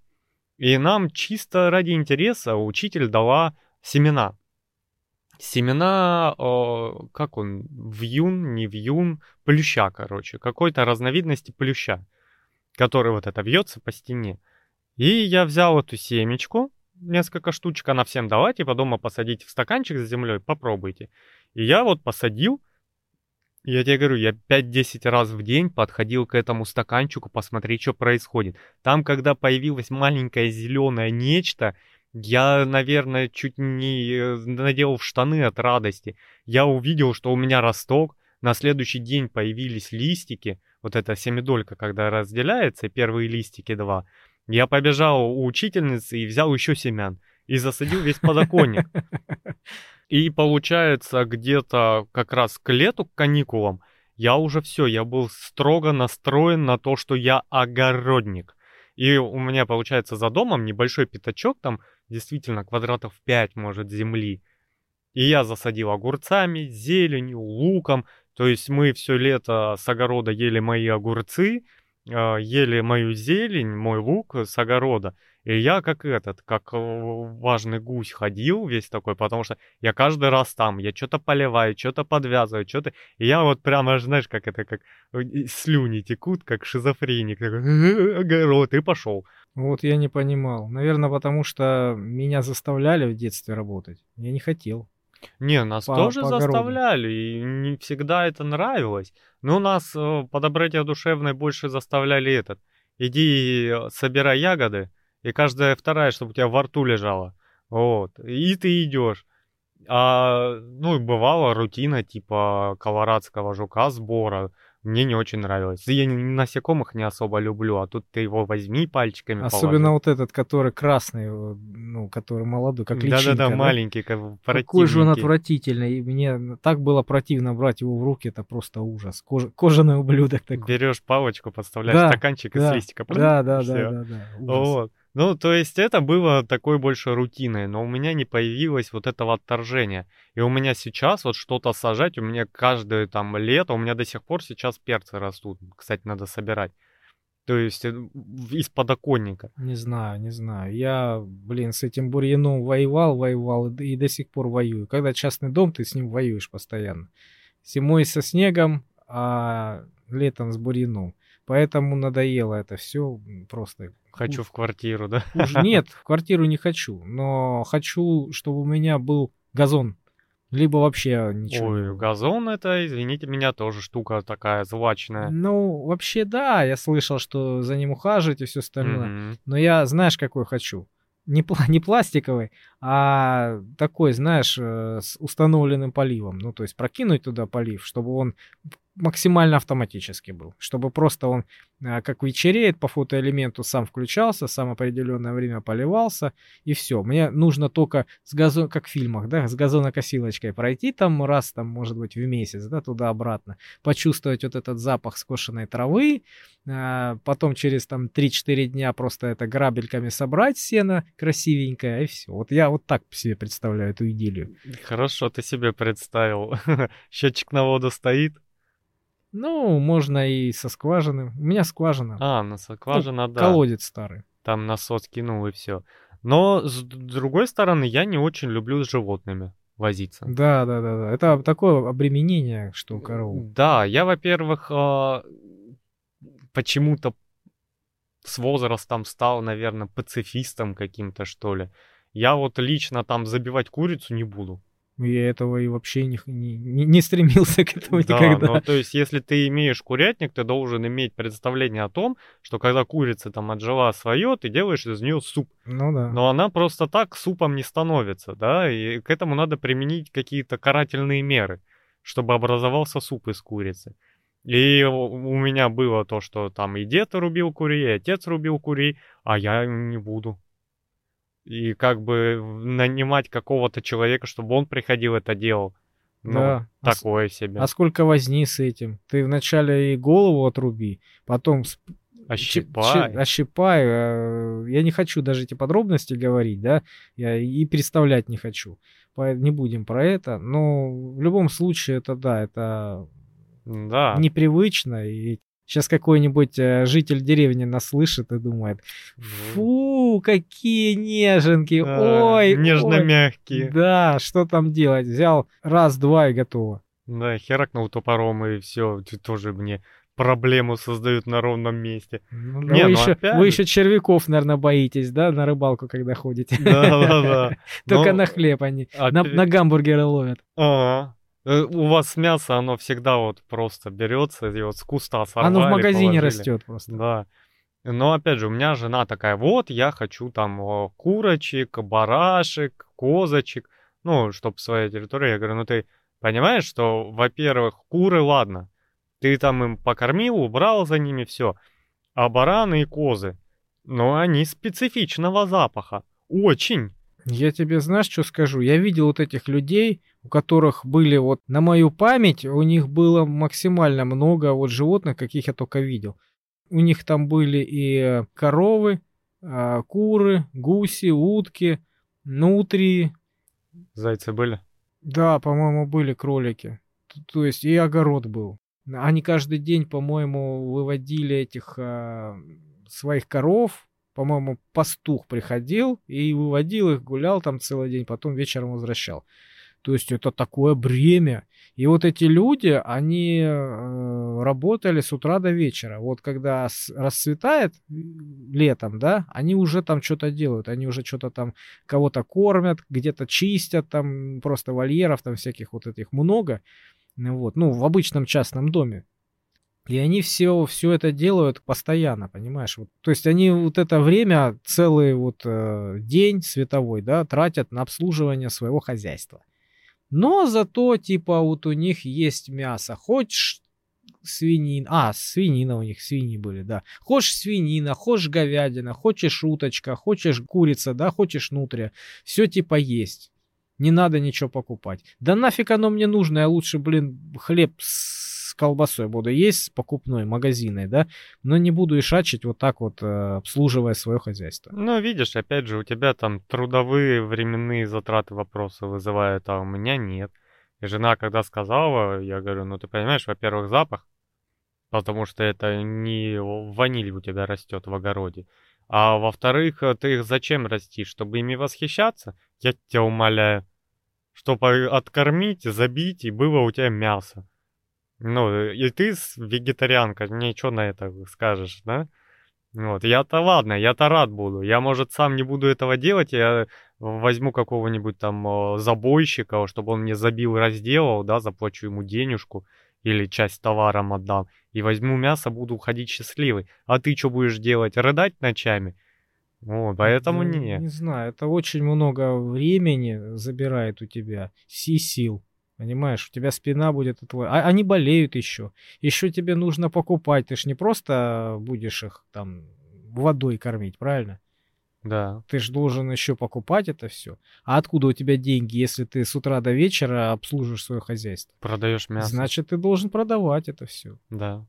И нам чисто ради интереса учитель дала семена. Семена, э, как он, вьюн, не вьюн, плюща, короче, какой-то разновидности плюща, который вот это вьется по стене. И я взял эту семечку, несколько штучек, она всем дала, типа дома посадите в стаканчик с землей, попробуйте. И я вот посадил, я тебе говорю, я 5-10 раз в день подходил к этому стаканчику посмотреть, что происходит. Там, когда появилось маленькое зеленое нечто, я, наверное, чуть не э, надел в штаны от радости. Я увидел, что у меня росток, на следующий день появились листики, вот эта семидолька, когда разделяется, первые листики два. Я побежал у учительницы и взял еще семян и засадил весь подоконник. И получается, где-то как раз к лету, к каникулам, я уже все, я был строго настроен на то, что я огородник. И у меня, получается, за домом небольшой пятачок, там действительно квадратов 5, может, земли. И я засадил огурцами, зеленью, луком. То есть мы все лето с огорода ели мои огурцы, э, ели мою зелень, мой лук с огорода. И я как этот, как э, важный гусь ходил весь такой, потому что я каждый раз там, я что-то поливаю, что-то подвязываю, что-то... И я вот прямо, знаешь, как это, как э, слюни текут, как шизофреник. Такой, «Э, огород, и пошел. Вот я не понимал. Наверное, потому что меня заставляли в детстве работать. Я не хотел. Не, нас По- тоже по заставляли, и не всегда это нравилось. Но нас э, по доброте душевной больше заставляли этот. Иди собирай ягоды, и каждая вторая, чтобы у тебя во рту лежала. Вот. И ты идешь. А, ну, и бывала рутина типа колорадского жука сбора. Мне не очень нравилось. Я насекомых не особо люблю, а тут ты его возьми пальчиками Особенно вот этот, который красный, э, ну, который молодой, как личинка. Да-да-да, да? маленький, как Какой же он отвратительный. И мне так было противно брать его в руки, это просто ужас. Кож- Кожаный ублюдок такой. Берешь палочку, подставляешь Да, стаканчик из да, листика. Да, да, всё. да, да, да. ужас. Вот. Ну, то есть это было такой больше рутиной, но у меня не появилось вот этого отторжения. И у меня сейчас вот что-то сажать, у меня каждое там лето, у меня до сих пор сейчас перцы растут. Кстати, надо собирать. То есть э, из подоконника. Не знаю, не знаю. Я, блин, с этим бурьяном воевал, воевал и до сих пор воюю. Когда частный дом, ты с ним воюешь постоянно. Зимой со снегом, а летом с бурьяном. Поэтому надоело это все просто. Хочу в квартиру, да? Уж нет, в квартиру не хочу, но хочу, чтобы у меня был газон. Либо вообще ничего. Ой, газон это, извините меня, тоже штука такая злачная. Ну, вообще, да, я слышал, что за ним ухаживать и все остальное. Мгм. Но я, знаешь, какой хочу? Не, пла- не пластиковый, а такой, знаешь, э, с установленным поливом. Ну, то есть прокинуть туда полив, чтобы он максимально автоматически был. Чтобы просто он, э, как вечереет, по фотоэлементу сам включался, сам определенное время поливался, и все. Мне нужно только с газон, как в фильмах, да, с газонокосилочкой пройти там раз, там, может быть, в месяц, да, туда-обратно, почувствовать вот этот запах скошенной травы, а, потом через там 3-4 дня просто это грабельками собрать сено красивенькое, и все. Вот я вот так себе представляю эту идиллию. Хорошо, ты себе представил. Счетчик на воду стоит. Ну, можно и со скважины. У меня скважина. А, на скважина, да. Колодец старый. Там насос кинул и все. Но с другой стороны, я не очень люблю с животными возиться. Да, да, да, да. Это такое обременение, что у коров. Да, я, во-первых, а, почему-то с возрастом стал, наверное, пацифистом каким-то, что ли. Я вот лично там забивать курицу не буду. Я этого и вообще не, не, не стремился к этому Да, никогда. ну то есть если ты имеешь курятник, ты должен иметь представление о том, что когда курица там отжила свое, ты делаешь из нее суп. Ну да. Но она просто так супом не становится, да, и к этому надо применить какие-то карательные меры, чтобы образовался суп из курицы. И у меня было то, что там и дед рубил курей, и отец рубил курей, а я не буду. И как бы нанимать какого-то человека, чтобы он приходил это делал. Ну, Да. А такое себе. А сколько возни с этим? Ты вначале и голову отруби, потом Ощипай. ч- ощипай. э, Я не хочу даже эти подробности говорить, да, я и представлять не хочу. Не будем про это, но в любом случае это да, это Да. непривычно. И сейчас какой-нибудь э, житель деревни нас слышит и думает, фу, какие неженки, Да, ой, ой». Нежно-мягкие. Да, что там делать? Взял раз-два и готово. Да, херакнул топором, и все, ты тоже мне проблему создают на ровном месте. Ну, Не, вы, ну еще, опять вы еще червяков, наверное, боитесь, да, на рыбалку, когда ходите? Да-да-да. Только Но на хлеб они, на, опять- на гамбургеры ловят. Ага. Э, У вас мясо, оно всегда вот просто берется, и вот с куста сорвали, Оно в магазине положили. растет просто. Да. Но опять же, у меня жена такая, вот, я хочу там курочек, барашек, козочек, ну, чтоб своя территория. Я говорю, ну ты понимаешь, что, во-первых, куры, ладно, ты там им покормил, убрал за ними, все. А бараны и козы, ну, они специфичного запаха. Очень. Я тебе знаешь, что скажу? Я видел вот этих людей, у которых были вот на мою память, у них было максимально много вот животных, каких я только видел. У них там были и э, коровы, а, куры, гуси, утки, нутрии, Зайцы были? Да, по-моему, были кролики. То есть и огород был. Они каждый день, по-моему, выводили этих а, своих коров. По-моему, пастух приходил и выводил их, гулял там целый день, потом вечером возвращал. То есть это такое бремя. И вот эти люди, они э, работали с утра до вечера. Вот когда расцветает летом, да, они уже там что-то делают. Они уже что-то там кого-то кормят, где-то чистят, там просто вольеров там всяких вот этих много. Ну Вот, ну, в обычном частном доме. И они все, все это делают постоянно, понимаешь? Вот, то есть они вот это время, целый вот э, день световой, да, тратят на обслуживание своего хозяйства. Но зато, типа, вот у них есть мясо. Хочешь свинин... А, свинина у них, свиньи были, да. Хочешь свинина, хочешь говядина, хочешь уточка, хочешь курица, да, хочешь нутрия. Все типа есть. Не надо ничего покупать. Да нафиг оно мне нужно, я лучше, блин, хлеб с колбасой буду есть, покупной, магазинной, да, но не буду и шачить вот так вот, э, обслуживая свое хозяйство. Ну, видишь, опять же, у тебя там трудовые временные затраты вопросы вызывают, а у меня нет. И жена, когда сказала, я говорю, ну ты понимаешь, во-первых, запах, потому что это не ваниль у тебя растет в огороде. А во-вторых, э, ты их зачем растишь? Чтобы ими восхищаться? Я тебя умоляю. Чтобы откормить, забить, и было у тебя мясо. Ну, и ты вегетарианка, что на это скажешь, да? Вот, я-то ладно, я-то рад буду. Я, может, сам не буду этого делать, я возьму какого-нибудь там э, забойщика, чтобы он мне забил и разделал, да, заплачу ему денежку или часть товаром отдам, и возьму мясо, буду уходить счастливый. А ты что будешь делать? Рыдать ночами? Вот, поэтому Да, не. Не знаю, это очень много времени забирает у тебя, и сил. Понимаешь, у тебя спина будет твоей. А они болеют еще. Еще тебе нужно покупать. Ты ж не просто будешь их там водой кормить, правильно? Да. Ты же должен еще покупать это все. А откуда у тебя деньги, если ты с утра до вечера обслуживаешь свое хозяйство? Продаешь мясо. Значит, ты должен продавать это все. Да.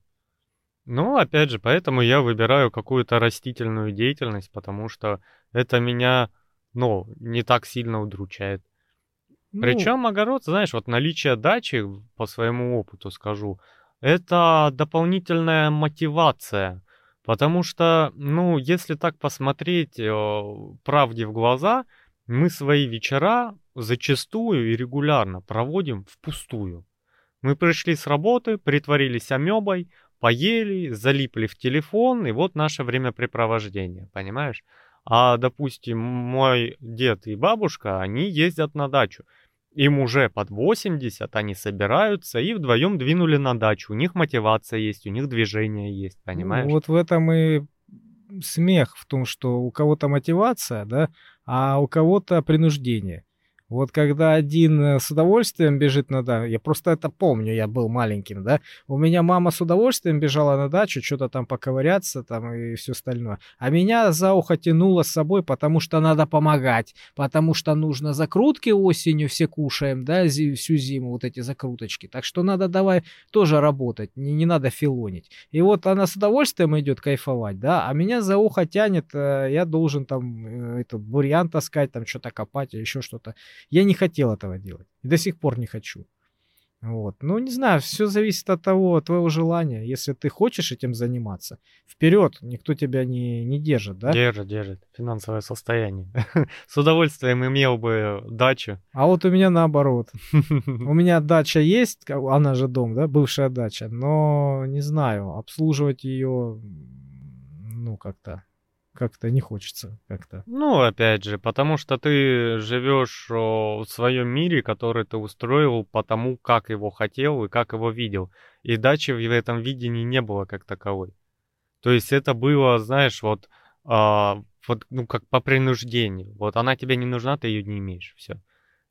Ну, опять же, поэтому я выбираю какую-то растительную деятельность, потому что это меня, ну, не так сильно удручает. Ну, Причем огород, знаешь, вот наличие дачи, по своему опыту скажу, это дополнительная мотивация. Потому что, ну, если так посмотреть э, правде в глаза, мы свои вечера зачастую и регулярно проводим впустую. Мы пришли с работы, притворились амебой, поели, залипли в телефон, и вот наше времяпрепровождение, понимаешь? А, допустим, мой дед и бабушка, они ездят на дачу. Им уже под 80, они собираются и вдвоем двинули на дачу. У них мотивация есть, у них движение есть, понимаешь? Ну, вот в этом и смех в том, что у кого-то мотивация, да, а у кого-то принуждение. Вот когда один э, с удовольствием бежит на дачу, я просто это помню, я был маленьким, да, у меня мама с удовольствием бежала на дачу, что-то там поковыряться там и все остальное. А меня за ухо тянуло с собой, потому что надо помогать, потому что нужно закрутки осенью все кушаем, да, всю зиму вот эти закруточки. Так что надо давай тоже работать, не, не надо филонить. И вот она с удовольствием идет кайфовать, да, а меня за ухо тянет, э, я должен там э, это, бурьян таскать, там что-то копать, еще что-то. Я не хотел этого делать. И до сих пор не хочу. Вот. Ну, не знаю, все зависит от того, от твоего желания. Если ты хочешь этим заниматься, вперед, никто тебя не, не держит, да? Держит, держит. Финансовое состояние. С удовольствием имел бы дачу. А вот у меня наоборот. У меня дача есть, она же дом, да, бывшая дача, но не знаю, обслуживать ее, ну, как-то, как-то не хочется, как-то. Ну, опять же, потому что ты живешь в своем мире, который ты устроил по тому, как его хотел и как его видел. И дачи в этом видении не было как таковой. То есть это было, знаешь, вот, а, вот ну, как по принуждению. Вот она тебе не нужна, ты ее не имеешь. Все.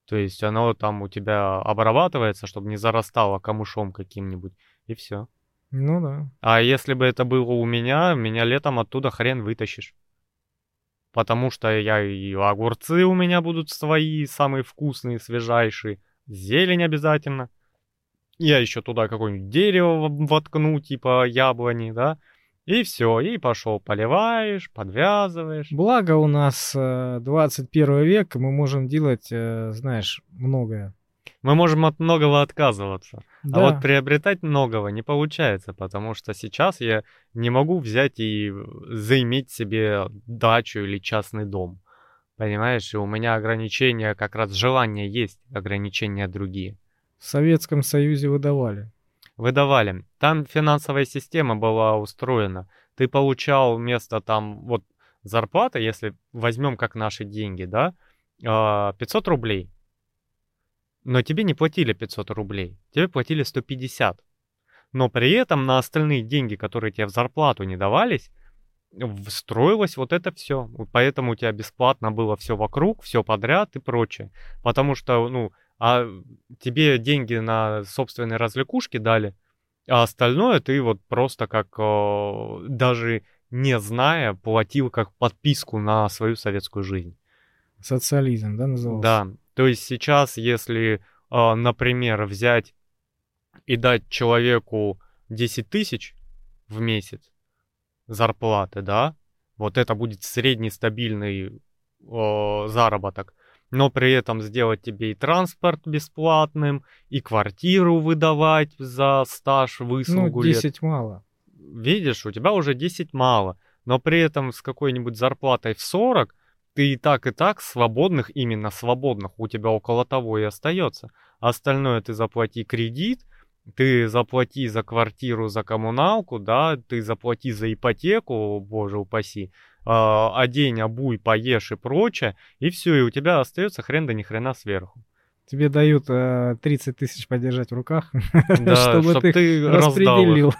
То есть оно там у тебя обрабатывается, чтобы не зарастало камышом каким-нибудь, и все. Ну да. А если бы это было у меня, меня летом оттуда хрен вытащишь. Потому что я и огурцы у меня будут свои, самые вкусные, свежайшие. Зелень обязательно. Я еще туда какое-нибудь дерево воткну, типа яблони, да. И все, и пошел, поливаешь, подвязываешь. Благо у нас э, 21 век, и мы можем делать, э, знаешь, многое. Мы можем от многого отказываться. Да. А вот приобретать многого не получается, потому что сейчас я не могу взять и заиметь себе дачу или частный дом. Понимаешь, и у меня ограничения, как раз желания есть, ограничения другие. В Советском Союзе выдавали. Выдавали. Там финансовая система была устроена. Ты получал вместо там вот зарплаты, если возьмем как наши деньги, да, а, 500 рублей. Но тебе не платили 500 рублей, тебе платили 150. Но при этом на остальные деньги, которые тебе в зарплату не давались, встроилось вот это все. Поэтому у тебя бесплатно было все вокруг, все подряд и прочее. Потому что, ну, а тебе деньги на собственные развлекушки дали, а остальное ты вот просто как э, даже не зная платил как подписку на свою советскую жизнь. Социализм, да, назывался? Да, то есть сейчас, если, э, например, взять и дать человеку 10 тысяч в месяц зарплаты, да, вот это будет средний стабильный э, заработок, но при этом сделать тебе и транспорт бесплатным, и квартиру выдавать за стаж, Ну, выслугу лет. 10 мало. Видишь, у тебя уже 10 мало, но при этом с какой-нибудь зарплатой в 40 ты и так, и так свободных, именно свободных, у тебя около того и остается. Остальное ты заплати кредит, ты заплати за квартиру, за коммуналку, да, ты заплати за ипотеку, боже упаси, а, одень, обуй, поешь и прочее, и все, и у тебя остается хрен да ни хрена сверху. Тебе дают э, 30 тысяч подержать в руках, Да, чтобы чтоб ты ты раздал распределил.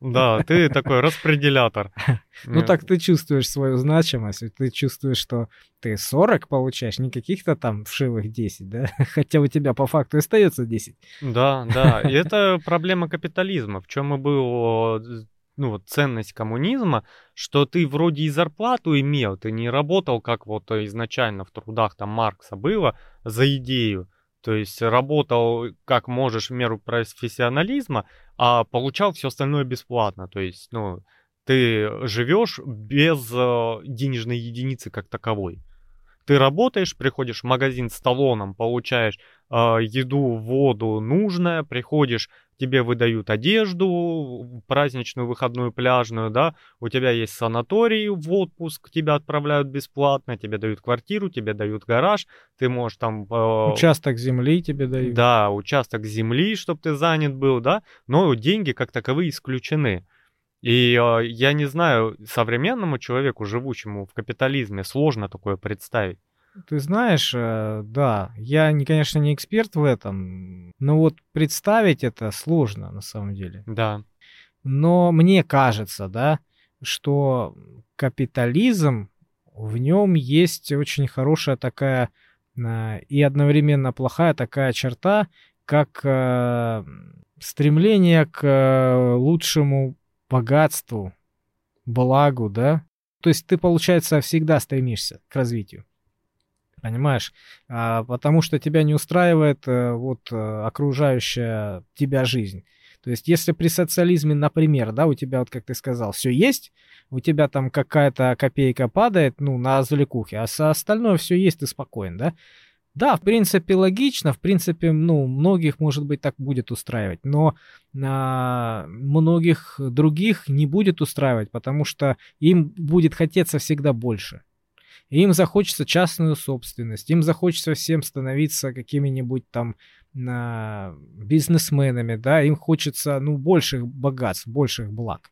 Да, ты такой распределятор. Ну так ты чувствуешь свою значимость, ты чувствуешь, что ты 40 получаешь, не каких-то там вшивых 10, да? Хотя у тебя по факту остается 10. Да, да, и это проблема капитализма. В чем и был, ну вот ценность коммунизма, что ты вроде и зарплату имел, ты не работал, как вот изначально в трудах там Маркса было, за идею. То есть работал как можешь в меру профессионализма, а получал все остальное бесплатно. То есть, ну, ты живешь без э, денежной единицы как таковой. Ты работаешь, приходишь в магазин с талоном, получаешь э, еду, воду нужное, приходишь, тебе выдают одежду, праздничную, выходную, пляжную, да, у тебя есть санаторий в отпуск, тебя отправляют бесплатно, тебе дают квартиру, тебе дают гараж, ты можешь там... э, Участок земли тебе дают. да, участок земли, чтобы ты занят был, да, но деньги как таковые исключены. И э, я не знаю, современному человеку, живущему в капитализме, сложно такое представить. Ты знаешь, э, да, я, не, конечно, не эксперт в этом, но вот представить это сложно на самом деле. Да. Но мне кажется, да, что капитализм, в нем есть очень хорошая такая э, и одновременно плохая такая черта, как э, стремление к лучшему богатству, благу, да. То есть ты, получается, всегда стремишься к развитию понимаешь? А, потому что тебя не устраивает а, вот а, окружающая тебя жизнь. То есть, если при социализме, например, да, у тебя, вот как ты сказал, все есть, у тебя там какая-то копейка падает, ну, на развлекухе, а со остальное все есть, ты спокоен, да? Да, в принципе, логично, в принципе, ну, многих, может быть, так будет устраивать, но а, многих других не будет устраивать, потому что им будет хотеться всегда больше им захочется частную собственность, им захочется всем становиться какими-нибудь там а, бизнесменами, да, им хочется, ну, больших богатств, больших благ.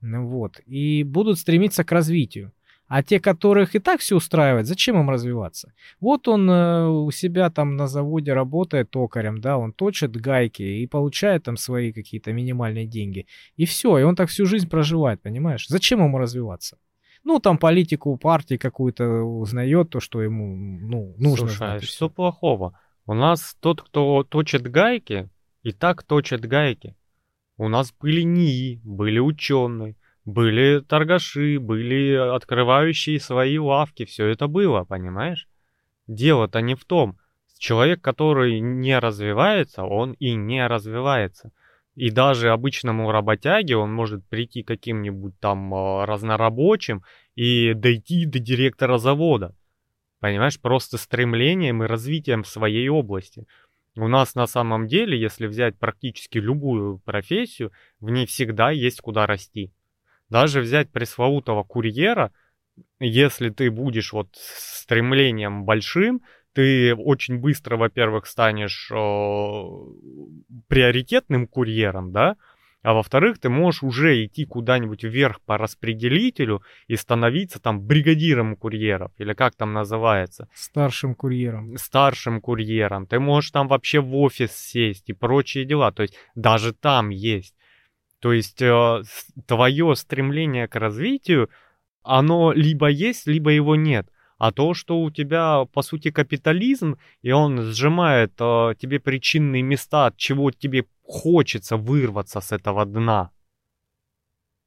Ну, вот. И будут стремиться к развитию. А те, которых и так все устраивает, зачем им развиваться? Вот он э, у себя там на заводе работает токарем, да, он точит гайки и получает там свои какие-то минимальные деньги. И все, и он так всю жизнь проживает, понимаешь? Зачем ему развиваться? Ну, там политику партии какую-то узнает, то, что ему, ну, нужно Слушай, знать. Что плохого? У нас тот, кто точит гайки, и так точит гайки. У нас были НИИ, были ученые, были торгаши, были открывающие свои лавки, все это было, понимаешь? Дело-то не в том. Человек, который не развивается, он и не развивается. И даже обычному работяге он может прийти каким-нибудь там а, разнорабочим и дойти до директора завода. Понимаешь, просто стремлением и развитием своей области. У нас на самом деле, если взять практически любую профессию, в ней всегда есть куда расти. Даже взять пресловутого курьера, если ты будешь вот стремлением большим, ты очень быстро, во-первых, станешь э, приоритетным курьером, да, а во-вторых, ты можешь уже идти куда-нибудь вверх по распределителю и становиться там бригадиром курьеров, или как там называется? Старшим курьером. Старшим курьером. Ты можешь там вообще в офис сесть и прочие дела. То есть даже там есть. То есть э, твое стремление к развитию, оно либо есть, либо его нет. А то, что у тебя, по сути, капитализм, и он сжимает э, тебе причинные места, от чего тебе хочется вырваться с этого дна,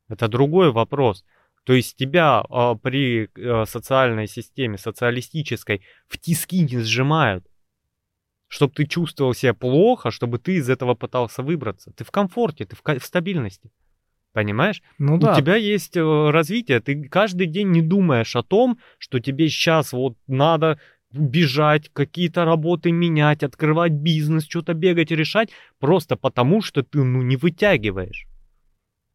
это другой вопрос. То есть тебя э, при э, социальной системе, социалистической, в тиски не сжимают, чтобы ты чувствовал себя плохо, чтобы ты из этого пытался выбраться. Ты в комфорте, ты в, в стабильности. Понимаешь? Ну да. У тебя есть э, развитие, ты каждый день не думаешь о том, что тебе сейчас вот надо бежать, какие-то работы менять, открывать бизнес, что-то бегать и решать, просто потому что ты ну не вытягиваешь.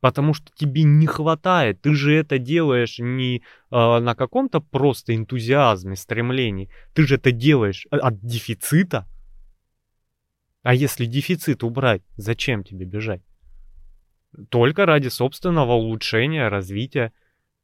Потому что тебе не хватает. Ты же это делаешь не э, на каком-то просто энтузиазме, стремлении. Ты же это делаешь от дефицита. А если дефицит убрать, зачем тебе бежать? Только ради собственного улучшения, развития.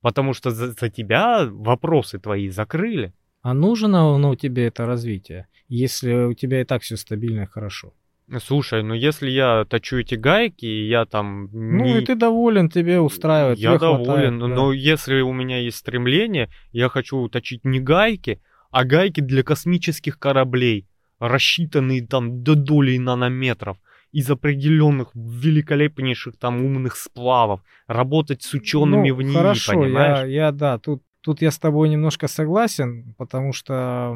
Потому что за, за тебя вопросы твои закрыли. А нужно оно тебе это развитие, если у тебя и так все стабильно и хорошо? Слушай, ну если я точу эти гайки, и я там... Ну не... и ты доволен, тебе устраивает. Я доволен, хватает, да. но если у меня есть стремление, я хочу точить не гайки, а гайки для космических кораблей, рассчитанные там до долей нанометров из определенных великолепнейших там умных сплавов, работать с учеными ну, в ней, хорошо, понимаешь? Я, я да, тут Тут я с тобой немножко согласен, потому что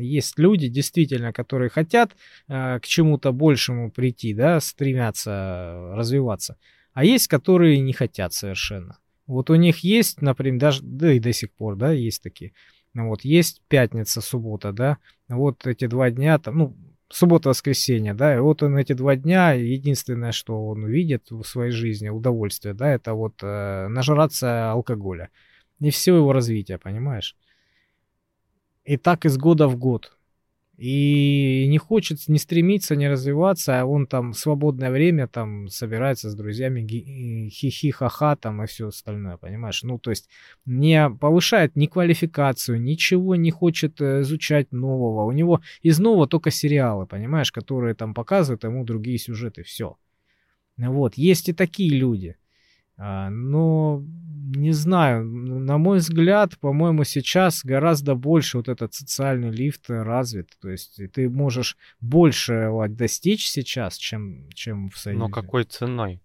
есть люди, действительно, которые хотят э, к чему-то большему прийти, да, стремятся развиваться, а есть, которые не хотят совершенно. Вот у них есть, например, даже, да и до сих пор, да, есть такие. Вот, есть пятница, суббота, да, вот эти два дня, там, ну, суббота-воскресенье, да, и вот он эти два дня, единственное, что он видит в своей жизни, удовольствие, да, это вот э, нажраться алкоголя. И все его развитие, понимаешь? И так из года в год. И не хочет, не стремится, не развиваться, а он там свободное время там собирается с друзьями хихи-ха-ха там и все остальное, понимаешь? Ну, то есть не повышает ни квалификацию, ничего не хочет э, изучать нового. У него из нового только сериалы, понимаешь, которые там показывают ему другие сюжеты, все. Вот, есть и такие люди. А, но не знаю, на мой взгляд, по-моему, сейчас гораздо больше вот этот социальный лифт развит. То есть ты можешь больше достичь сейчас, чем, чем в Союзе. Но какой ценой?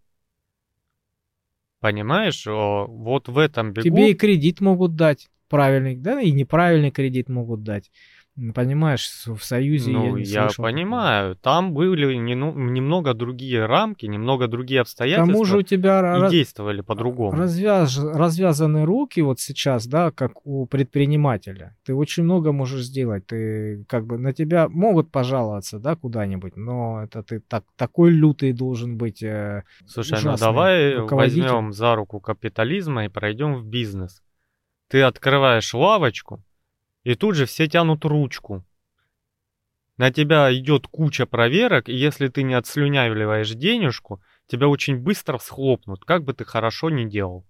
Понимаешь, вот в этом бегу... Тебе и кредит могут дать правильный, да, и неправильный кредит могут дать. Понимаешь, в Союзе ну, я не я слышал понимаю. Там были не, ну, немного другие рамки, немного другие обстоятельства. К тому же у тебя и раз, действовали по-другому. развяз, развязаны руки вот сейчас, да, как у предпринимателя. Ты очень много можешь сделать. Ты как бы на тебя могут пожаловаться, да, куда-нибудь, но это ты так, такой лютый должен быть. Э, Слушай, ну давай возьмем за руку капитализма и пройдем в бизнес. Ты открываешь лавочку, и тут же все тянут ручку. На тебя идет куча проверок, и если ты не отслюнявливаешь денежку, тебя очень быстро схлопнут, как бы ты хорошо ни делал.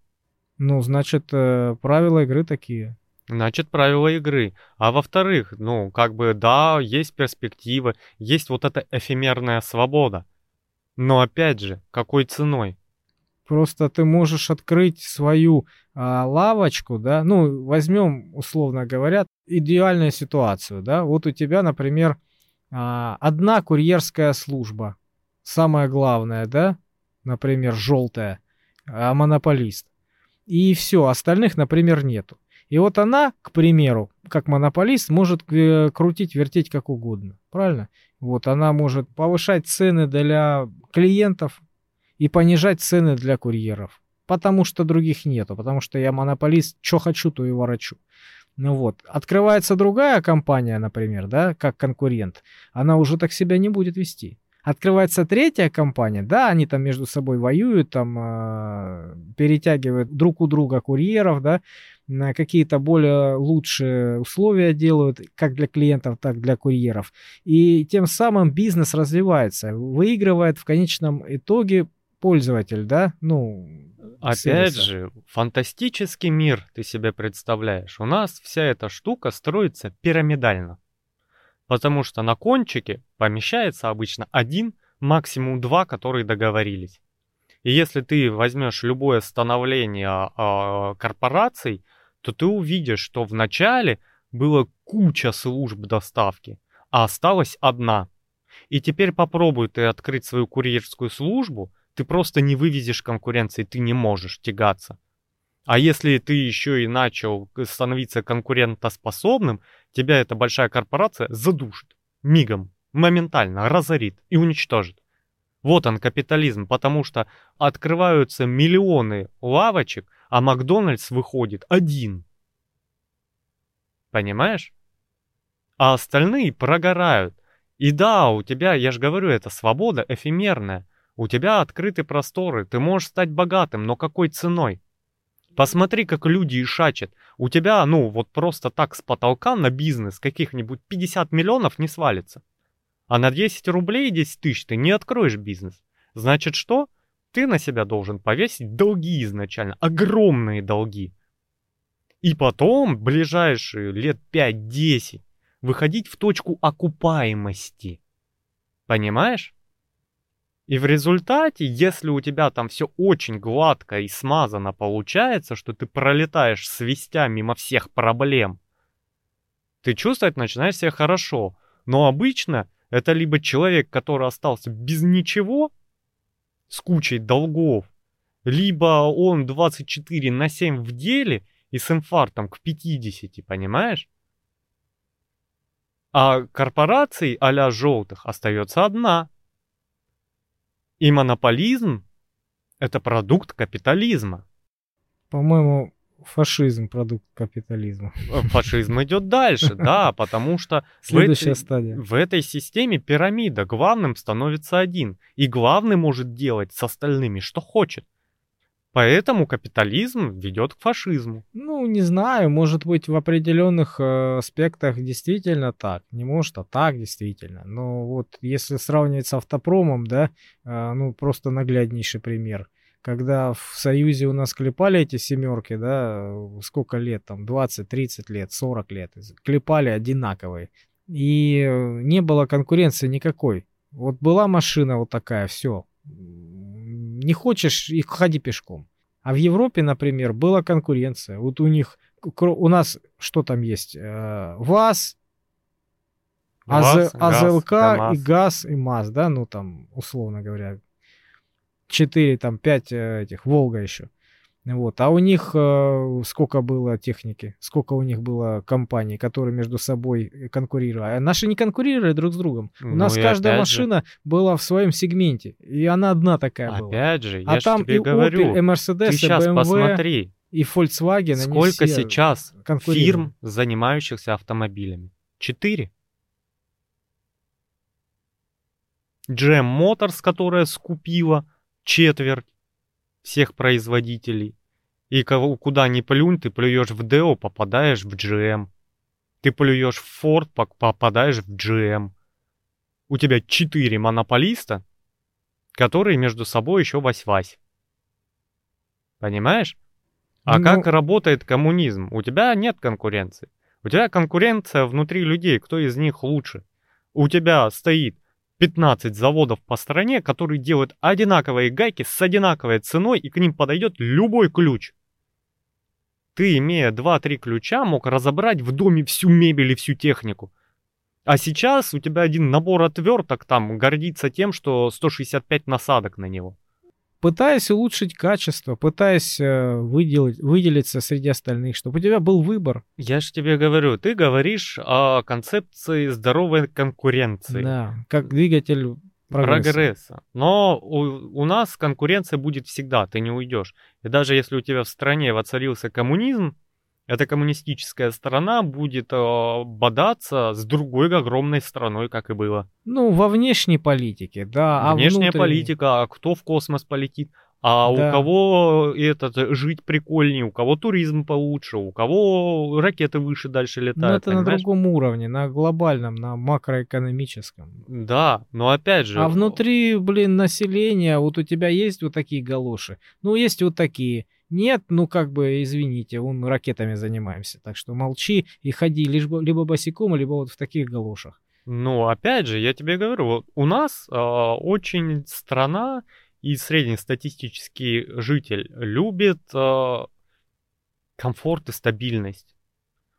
Ну, значит, э, правила игры такие. Значит, правила игры. А во-вторых, ну, как бы, да, есть перспективы, есть вот эта эфемерная свобода. Но опять же, какой ценой? Просто ты можешь открыть свою а, лавочку, да, ну, возьмем, условно говоря, идеальную ситуацию, да, вот у тебя, например, а, одна курьерская служба, самое главное, да, например, желтая, а монополист, и все, остальных, например, нету. И вот она, к примеру, как монополист, может э, крутить, вертеть как угодно, правильно? Вот она может повышать цены для клиентов и понижать цены для курьеров потому что других нету, потому что я монополист, что хочу, то и ворочу. Ну вот, открывается другая компания, например, да, как конкурент, она уже так себя не будет вести. Открывается третья компания, да, они там между собой воюют, там э, перетягивают друг у друга курьеров, да, на какие-то более лучшие условия делают, как для клиентов, так и для курьеров. И тем самым бизнес развивается, выигрывает в конечном итоге пользователь, да, ну, Опять же, фантастический мир ты себе представляешь. У нас вся эта штука строится пирамидально. Потому что на кончике помещается обычно один, максимум два, которые договорились. И если ты возьмешь любое становление э, корпораций, то ты увидишь, что в начале было куча служб доставки, а осталась одна. И теперь попробуй ты открыть свою курьерскую службу – ты просто не вывезешь конкуренции, ты не можешь тягаться. А если ты еще и начал становиться конкурентоспособным, тебя эта большая корпорация задушит. Мигом, моментально, разорит и уничтожит. Вот он капитализм, потому что открываются миллионы лавочек, а Макдональдс выходит один. Понимаешь? А остальные прогорают. И да, у тебя, я же говорю, это свобода эфемерная. У тебя открыты просторы, ты можешь стать богатым, но какой ценой? Посмотри, как люди ишачат. У тебя, ну, вот просто так с потолка на бизнес каких-нибудь 50 миллионов не свалится. А на 10 рублей 10 тысяч ты не откроешь бизнес. Значит что? Ты на себя должен повесить долги изначально, огромные долги. И потом, ближайшие лет 5-10, выходить в точку окупаемости. Понимаешь? И в результате, если у тебя там все очень гладко и смазано получается, что ты пролетаешь свистя мимо всех проблем, ты чувствовать начинаешь себя хорошо. Но обычно это либо человек, который остался без ничего, с кучей долгов, либо он 24 на 7 в деле и с инфарктом к 50, понимаешь? А корпораций а-ля желтых остается одна – и монополизм – это продукт капитализма. По-моему, фашизм – продукт капитализма. Э, фашизм идет дальше, да, потому что Следующая в этой, стадия. в этой системе пирамида главным становится один. И главный может делать с остальными, что хочет. Поэтому капитализм ведет к фашизму. Ну, не знаю, может быть, в определенных э, аспектах действительно так. Не может, а так действительно. Но вот если сравнивать с автопромом, да, э, ну, просто нагляднейший пример. Когда в Союзе у нас клепали эти семерки, да, сколько лет там, 20, 30 лет, 40 лет, клепали одинаковые. И э, не было конкуренции никакой. Вот была машина вот такая, все, не хочешь, и ходи пешком. А в Европе, например, была конкуренция. Вот у них, у нас что там есть? Э, ВАЗ, АЗ, АЗЛК ГАЗ, и ГАЗ, и МАЗ, да, ну там, условно говоря, 4, там, 5 э, этих, Волга еще. Вот. А у них э, сколько было техники, сколько у них было компаний, которые между собой конкурировали. А наши не конкурировали друг с другом. Ну, у нас каждая машина же... была в своем сегменте, и она одна такая опять была. Опять же, а я там тебе и говорю, Opel, и Mercedes, ты и сейчас BMW, посмотри, и Volkswagen. сколько сейчас фирм, занимающихся автомобилями? Четыре. GM Motors, которая скупила четверть всех производителей. И кого, куда ни плюнь, ты плюешь в Део, попадаешь в GM. Ты плюешь в Ford, попадаешь в GM. У тебя четыре монополиста, которые между собой еще вась-вась. Понимаешь? А ну... как работает коммунизм? У тебя нет конкуренции. У тебя конкуренция внутри людей, кто из них лучше. У тебя стоит 15 заводов по стране, которые делают одинаковые гайки с одинаковой ценой, и к ним подойдет любой ключ. Ты, имея 2-3 ключа, мог разобрать в доме всю мебель и всю технику. А сейчас у тебя один набор отверток там гордится тем, что 165 насадок на него. Пытаясь улучшить качество, пытаясь э, выделить, выделиться среди остальных, чтобы у тебя был выбор. Я же тебе говорю, ты говоришь о концепции здоровой конкуренции. Да, как двигатель прогресса. прогресса. Но у, у нас конкуренция будет всегда, ты не уйдешь. И даже если у тебя в стране воцарился коммунизм, эта коммунистическая сторона будет э, бодаться с другой огромной страной, как и было. Ну, во внешней политике, да. Внешняя а внутренней... политика, а кто в космос полетит? А да. у кого этот жить прикольнее, у кого туризм получше, у кого ракеты выше дальше летают. Ну, это понимаешь? на другом уровне, на глобальном, на макроэкономическом. Да, но опять же. А внутри, блин, населения, вот у тебя есть вот такие галоши. Ну, есть вот такие. Нет, ну как бы, извините, мы ракетами занимаемся. Так что молчи и ходи либо, либо босиком, либо вот в таких галошах. Ну, опять же, я тебе говорю, вот у нас э, очень страна и среднестатистический житель любит э, комфорт и стабильность.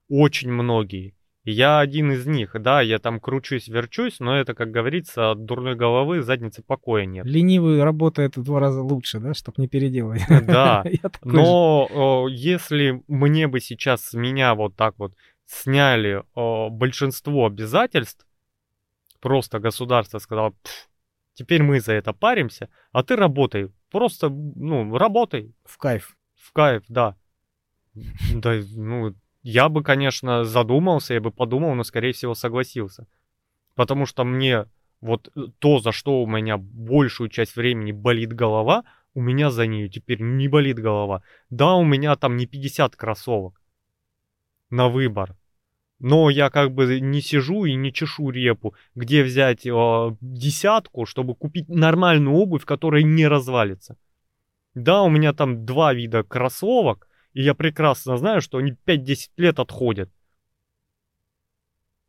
Очень многие. Я один из них, да, я там кручусь, верчусь, но это, как говорится, от дурной головы задницы покоя нет. Ленивый работает в два раза лучше, да, чтобы не переделывать. Да, но если мне бы сейчас с меня вот так вот сняли большинство обязательств, просто государство сказало, теперь мы за это паримся, а ты работай, просто, ну, работай. В кайф. В кайф, да. Да, ну, я бы, конечно, задумался, я бы подумал, но, скорее всего, согласился. Потому что мне вот э, то, за что у меня большую часть времени болит голова, у меня за нее теперь не болит голова. Да, у меня там не 50 кроссовок на выбор. Но я как бы не сижу и не чешу репу, где взять э, десятку, чтобы купить нормальную обувь, которая не развалится. Да, у меня там два вида кроссовок, и я прекрасно знаю, что они 5-10 лет отходят.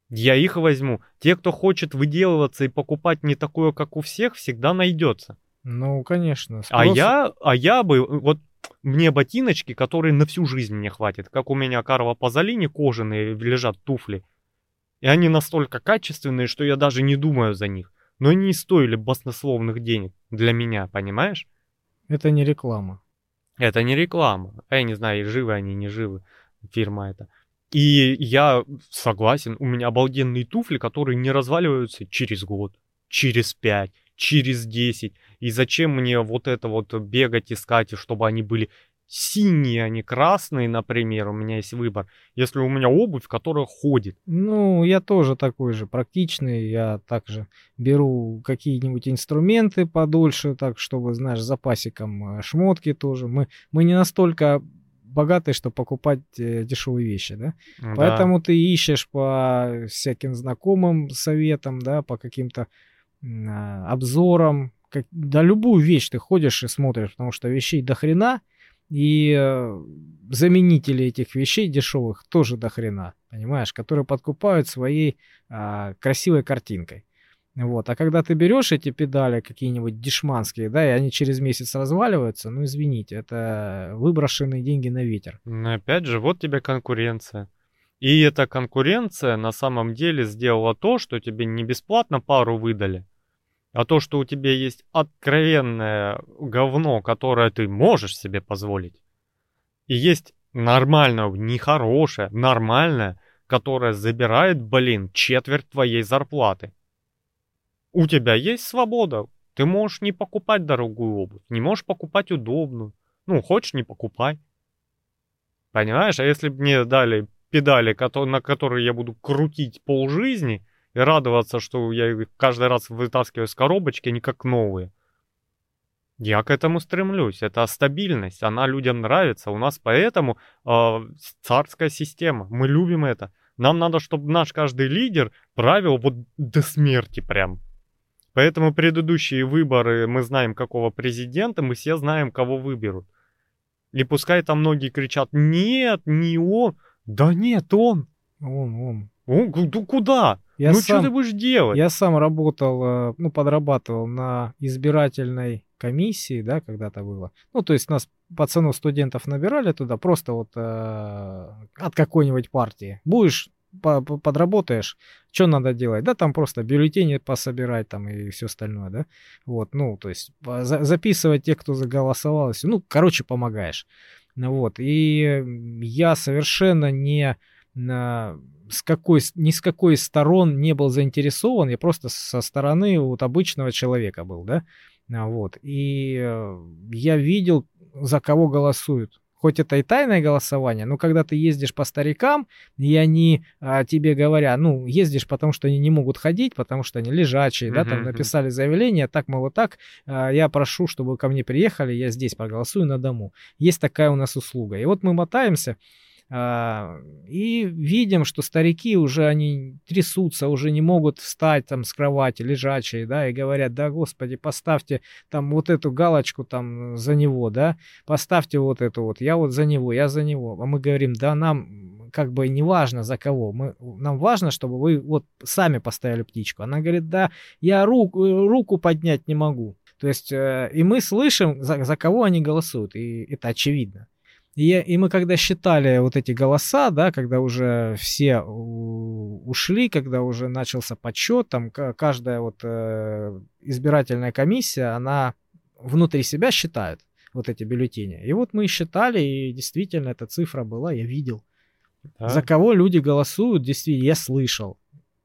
Я их возьму. Те, кто хочет выделываться и покупать не такое, как у всех, всегда найдется. Ну, конечно. А спрос... А я, а я бы, вот мне ботиночки, которые на всю жизнь мне хватит. Как у меня Карва Пазолини кожаные лежат туфли. И они настолько качественные, что я даже не думаю за них. Но они не стоили баснословных денег для меня, понимаешь? Это не реклама. Это не реклама. Я не знаю, живы они, не живы, фирма эта. И я согласен, у меня обалденные туфли, которые не разваливаются через год, через пять, через десять. И зачем мне вот это вот бегать, искать, чтобы они были синие, а не красные, например, у меня есть выбор, если у меня обувь, которая ходит. Ну, я тоже такой же практичный, я также беру какие-нибудь инструменты подольше, так, чтобы, знаешь, запасиком э, шмотки тоже. Мы, мы не настолько богатые, чтобы покупать э, дешевые вещи, да? да? Поэтому ты ищешь по всяким знакомым советам, да, по каким-то э, обзорам, как, да любую вещь ты ходишь и смотришь, потому что вещей до хрена, и э, заменители этих вещей дешевых тоже до хрена, понимаешь, которые подкупают своей э, красивой картинкой. Вот. А когда ты берешь эти педали какие-нибудь дешманские, да, и они через месяц разваливаются, ну извините, это выброшенные деньги на ветер. Но опять же, вот тебе конкуренция. И эта конкуренция на самом деле сделала то, что тебе не бесплатно пару выдали, а то, что у тебя есть откровенное говно, которое ты можешь себе позволить, и есть нормальное, нехорошее, нормальное, которое забирает, блин, четверть твоей зарплаты. У тебя есть свобода. Ты можешь не покупать дорогую обувь, не можешь покупать удобную. Ну, хочешь, не покупай. Понимаешь? А если бы мне дали педали, на которые я буду крутить полжизни, и радоваться, что я их каждый раз вытаскиваю с коробочки, они как новые. Я к этому стремлюсь. Это стабильность, она людям нравится. У нас поэтому э, царская система. Мы любим это. Нам надо, чтобы наш каждый лидер правил вот до смерти прям. Поэтому предыдущие выборы, мы знаем, какого президента, мы все знаем, кого выберут. И пускай там многие кричат, нет, не он. Да нет, он. Он, он. Ну куда? Я ну сам, что ты будешь делать? Я сам работал, э, ну, подрабатывал на избирательной комиссии, да, когда-то было. Ну, то есть нас пацанов студентов набирали туда просто вот э, от какой-нибудь партии. Будешь подработаешь, что надо делать? Да, там просто бюллетени пособирать там и все остальное, да. Вот, ну, то есть записывать тех, кто заголосовал, ну, короче, помогаешь. Ну Вот, и я совершенно не с какой, ни с какой сторон не был заинтересован, я просто со стороны вот обычного человека был, да, а, вот, и э, я видел, за кого голосуют. Хоть это и тайное голосование, но когда ты ездишь по старикам, и они а, тебе говорят, ну, ездишь, потому что они не могут ходить, потому что они лежачие, uh-huh, да, там написали заявление, так, мол, вот так, а, я прошу, чтобы ко мне приехали, я здесь проголосую на дому. Есть такая у нас услуга. И вот мы мотаемся, и видим, что старики уже, они трясутся, уже не могут встать там с кровати, лежачие, да, и говорят, да, господи, поставьте там вот эту галочку там за него, да, поставьте вот эту вот, я вот за него, я за него. А мы говорим, да, нам как бы не важно за кого, мы, нам важно, чтобы вы вот сами поставили птичку. Она говорит, да, я руку, руку поднять не могу. То есть, э, и мы слышим, за, за кого они голосуют, и это очевидно. И, и мы когда считали вот эти голоса, да, когда уже все ушли, когда уже начался подсчет, там каждая вот э, избирательная комиссия, она внутри себя считает вот эти бюллетени. И вот мы считали, и действительно эта цифра была, я видел. Да. За кого люди голосуют, действительно, я слышал.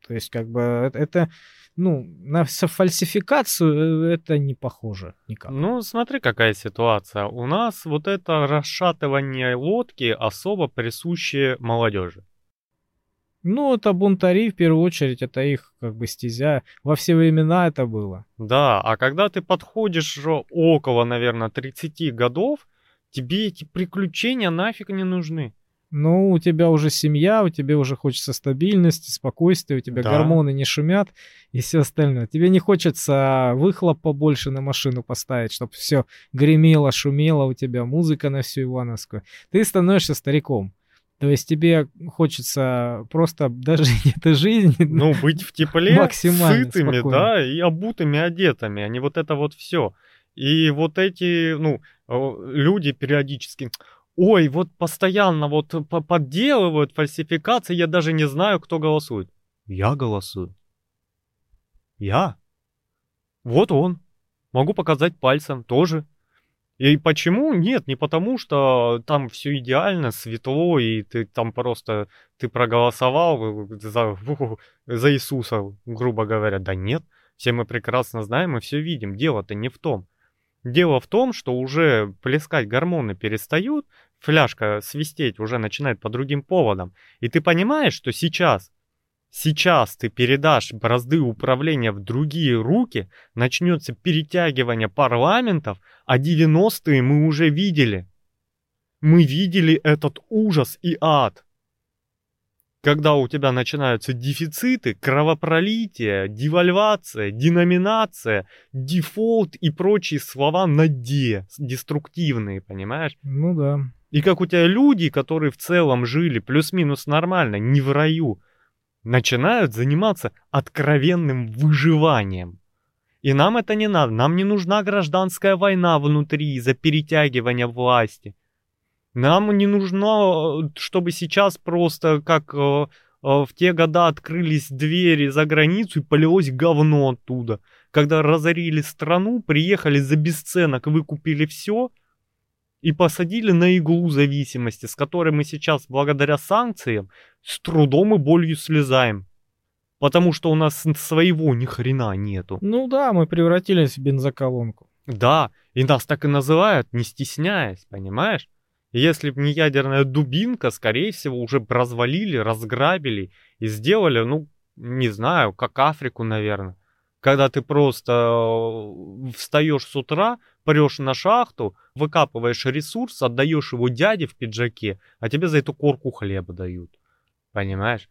То есть как бы это ну, на фальсификацию э, это не похоже никак. Ну, смотри, какая ситуация. У нас вот это расшатывание лодки особо присуще молодежи. Ну, это бунтари, в первую очередь, это их как бы стезя. Во все времена это было. Да, а когда ты подходишь около, наверное, 30 годов, тебе эти приключения нафиг не нужны. Ну, у тебя уже семья, у тебя уже хочется стабильности, спокойствия, у тебя да. гормоны не шумят и все остальное. Тебе не хочется выхлоп побольше на машину поставить, чтобы все гремело, шумело у тебя, музыка на всю Ивановскую. Ты становишься стариком. То есть тебе хочется просто не этой жизни. Ну, быть в тепле, максимально сытыми, спокойно. да, и обутыми, одетыми, а не вот это вот все. И вот эти, ну, люди периодически, ой, вот постоянно вот подделывают фальсификации, я даже не знаю, кто голосует. Я голосую. Я? Вот он. Могу показать пальцем тоже. И почему? Нет, не потому, что там все идеально, светло, и ты там просто, ты проголосовал за, за Иисуса, грубо говоря. Да нет, все мы прекрасно знаем и все видим. Дело-то не в том. Дело в том, что уже плескать гормоны перестают, фляжка свистеть уже начинает по другим поводам. И ты понимаешь, что сейчас, сейчас ты передашь бразды управления в другие руки, начнется перетягивание парламентов, а 90-е мы уже видели. Мы видели этот ужас и ад когда у тебя начинаются дефициты, кровопролитие, девальвация, деноминация, дефолт и прочие слова на «де», деструктивные, понимаешь? Ну да. И как у тебя люди, которые в целом жили плюс-минус нормально, не в раю, начинают заниматься откровенным выживанием. И нам это не надо, нам не нужна гражданская война внутри из-за перетягивания власти. Нам не нужно, э, чтобы сейчас просто как э, э, в те года открылись двери за границу и полилось говно оттуда. Когда разорили страну, приехали за бесценок, выкупили все и посадили на иглу зависимости, с которой мы сейчас, благодаря санкциям, с трудом и болью слезаем. Потому что у нас своего ни хрена нету. Ну да, мы превратились в бензоколонку. Да, и нас так и называют, не стесняясь, понимаешь? Если бы не ядерная дубинка, скорее всего, уже развалили, разграбили и сделали, ну, не знаю, как Африку, наверное. Когда ты просто э, встаешь с утра, прешь на шахту, выкапываешь ресурс, отдаешь его дяде в пиджаке, а тебе за эту корку хлеба дают. Понимаешь?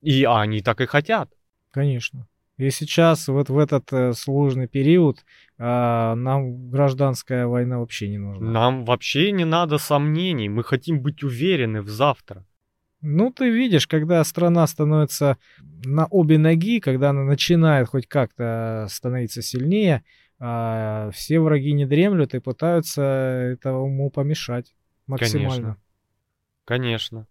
И они так и хотят. Конечно. И сейчас, вот в этот э, сложный период, э, нам гражданская война вообще не нужна. Нам вообще не надо сомнений, мы хотим быть уверены в завтра. Ну, ты видишь, когда страна становится на обе ноги, когда она начинает хоть как-то становиться сильнее, э, все враги не дремлют и пытаются этому помешать максимально. Конечно. Конечно.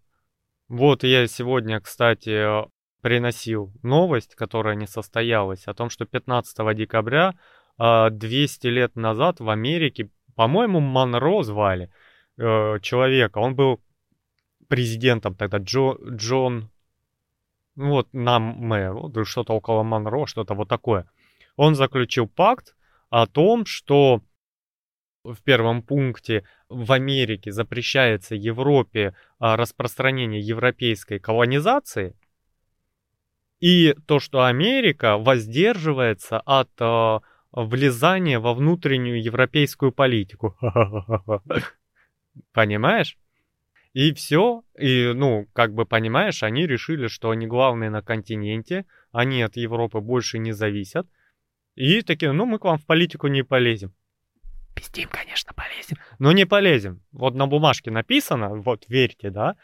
Вот я сегодня, кстати, приносил новость, которая не состоялась, о том, что 15 декабря 200 а, лет назад в Америке, по-моему, Монро звали э, человека, он был президентом тогда, Джо, Джон, ну вот нам мэр, вот что-то около Монро, что-то вот такое. Он заключил пакт о том, что в первом пункте в Америке запрещается Европе а, распространение европейской колонизации, и то, что Америка воздерживается от э, влезания во внутреннюю европейскую политику. Понимаешь? И все, и, ну, как бы понимаешь, они решили, что они главные на континенте, они от Европы больше не зависят. И такие, ну, мы к вам в политику не полезем. Пиздим, конечно, полезем. Но не полезем. Вот на бумажке написано, вот верьте, да?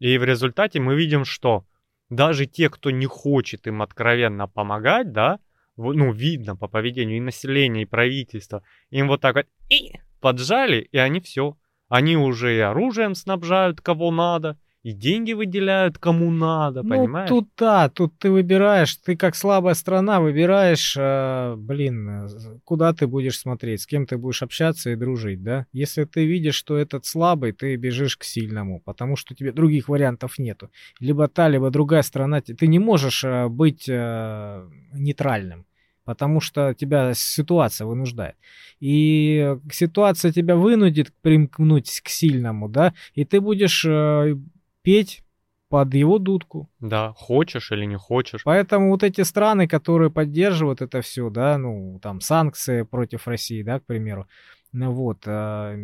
И в результате мы видим, что даже те, кто не хочет им откровенно помогать, да, ну, видно по поведению и населения, и правительства, им вот так вот и поджали, и они все. Они уже и оружием снабжают кого надо, и деньги выделяют кому надо, ну, понимаешь? Тут да, тут ты выбираешь, ты как слабая страна выбираешь, э, блин, э, куда ты будешь смотреть, с кем ты будешь общаться и дружить, да? Если ты видишь, что этот слабый, ты бежишь к сильному, потому что тебе других вариантов нету. Либо та, либо другая страна, ты не можешь э, быть э, нейтральным потому что тебя ситуация вынуждает. И ситуация тебя вынудит примкнуть к сильному, да, и ты будешь э, петь под его дудку. Да, хочешь или не хочешь. Поэтому вот эти страны, которые поддерживают это все, да, ну, там, санкции против России, да, к примеру, вот, э,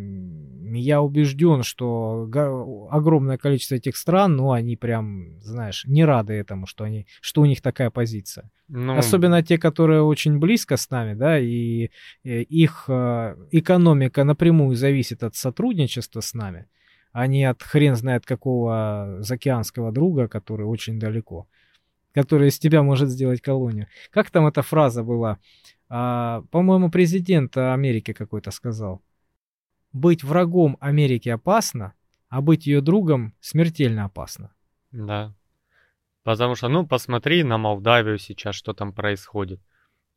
я убежден, что огромное количество этих стран, ну, они прям, знаешь, не рады этому, что, они, что у них такая позиция. Ну... Особенно те, которые очень близко с нами, да, и, э, их э, экономика напрямую зависит от сотрудничества с нами а не от хрен знает какого заокеанского друга, который очень далеко, который из тебя может сделать колонию. Как там эта фраза была? А, по-моему, президент Америки какой-то сказал. Быть врагом Америки опасно, а быть ее другом смертельно опасно. Да. Потому что, ну, посмотри на Молдавию сейчас, что там происходит.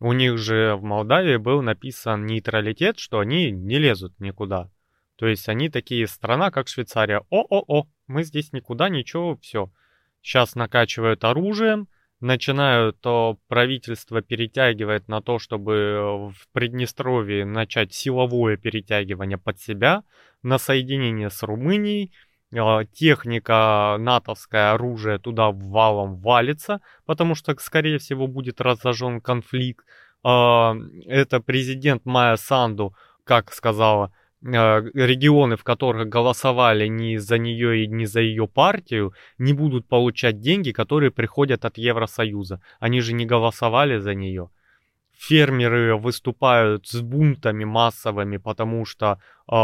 У них же в Молдавии был написан нейтралитет, что они не лезут никуда. То есть они такие страна, как Швейцария. О-о-о, мы здесь никуда, ничего, все. Сейчас накачивают оружием, начинают то правительство перетягивает на то, чтобы в Приднестровье начать силовое перетягивание под себя на соединение с Румынией, а, техника, натовское оружие туда валом валится, потому что, скорее всего, будет разожжен конфликт. А, это президент Майя Санду, как сказала, регионы, в которых голосовали не за нее и не за ее партию, не будут получать деньги, которые приходят от Евросоюза. Они же не голосовали за нее фермеры выступают с бунтами массовыми, потому что э,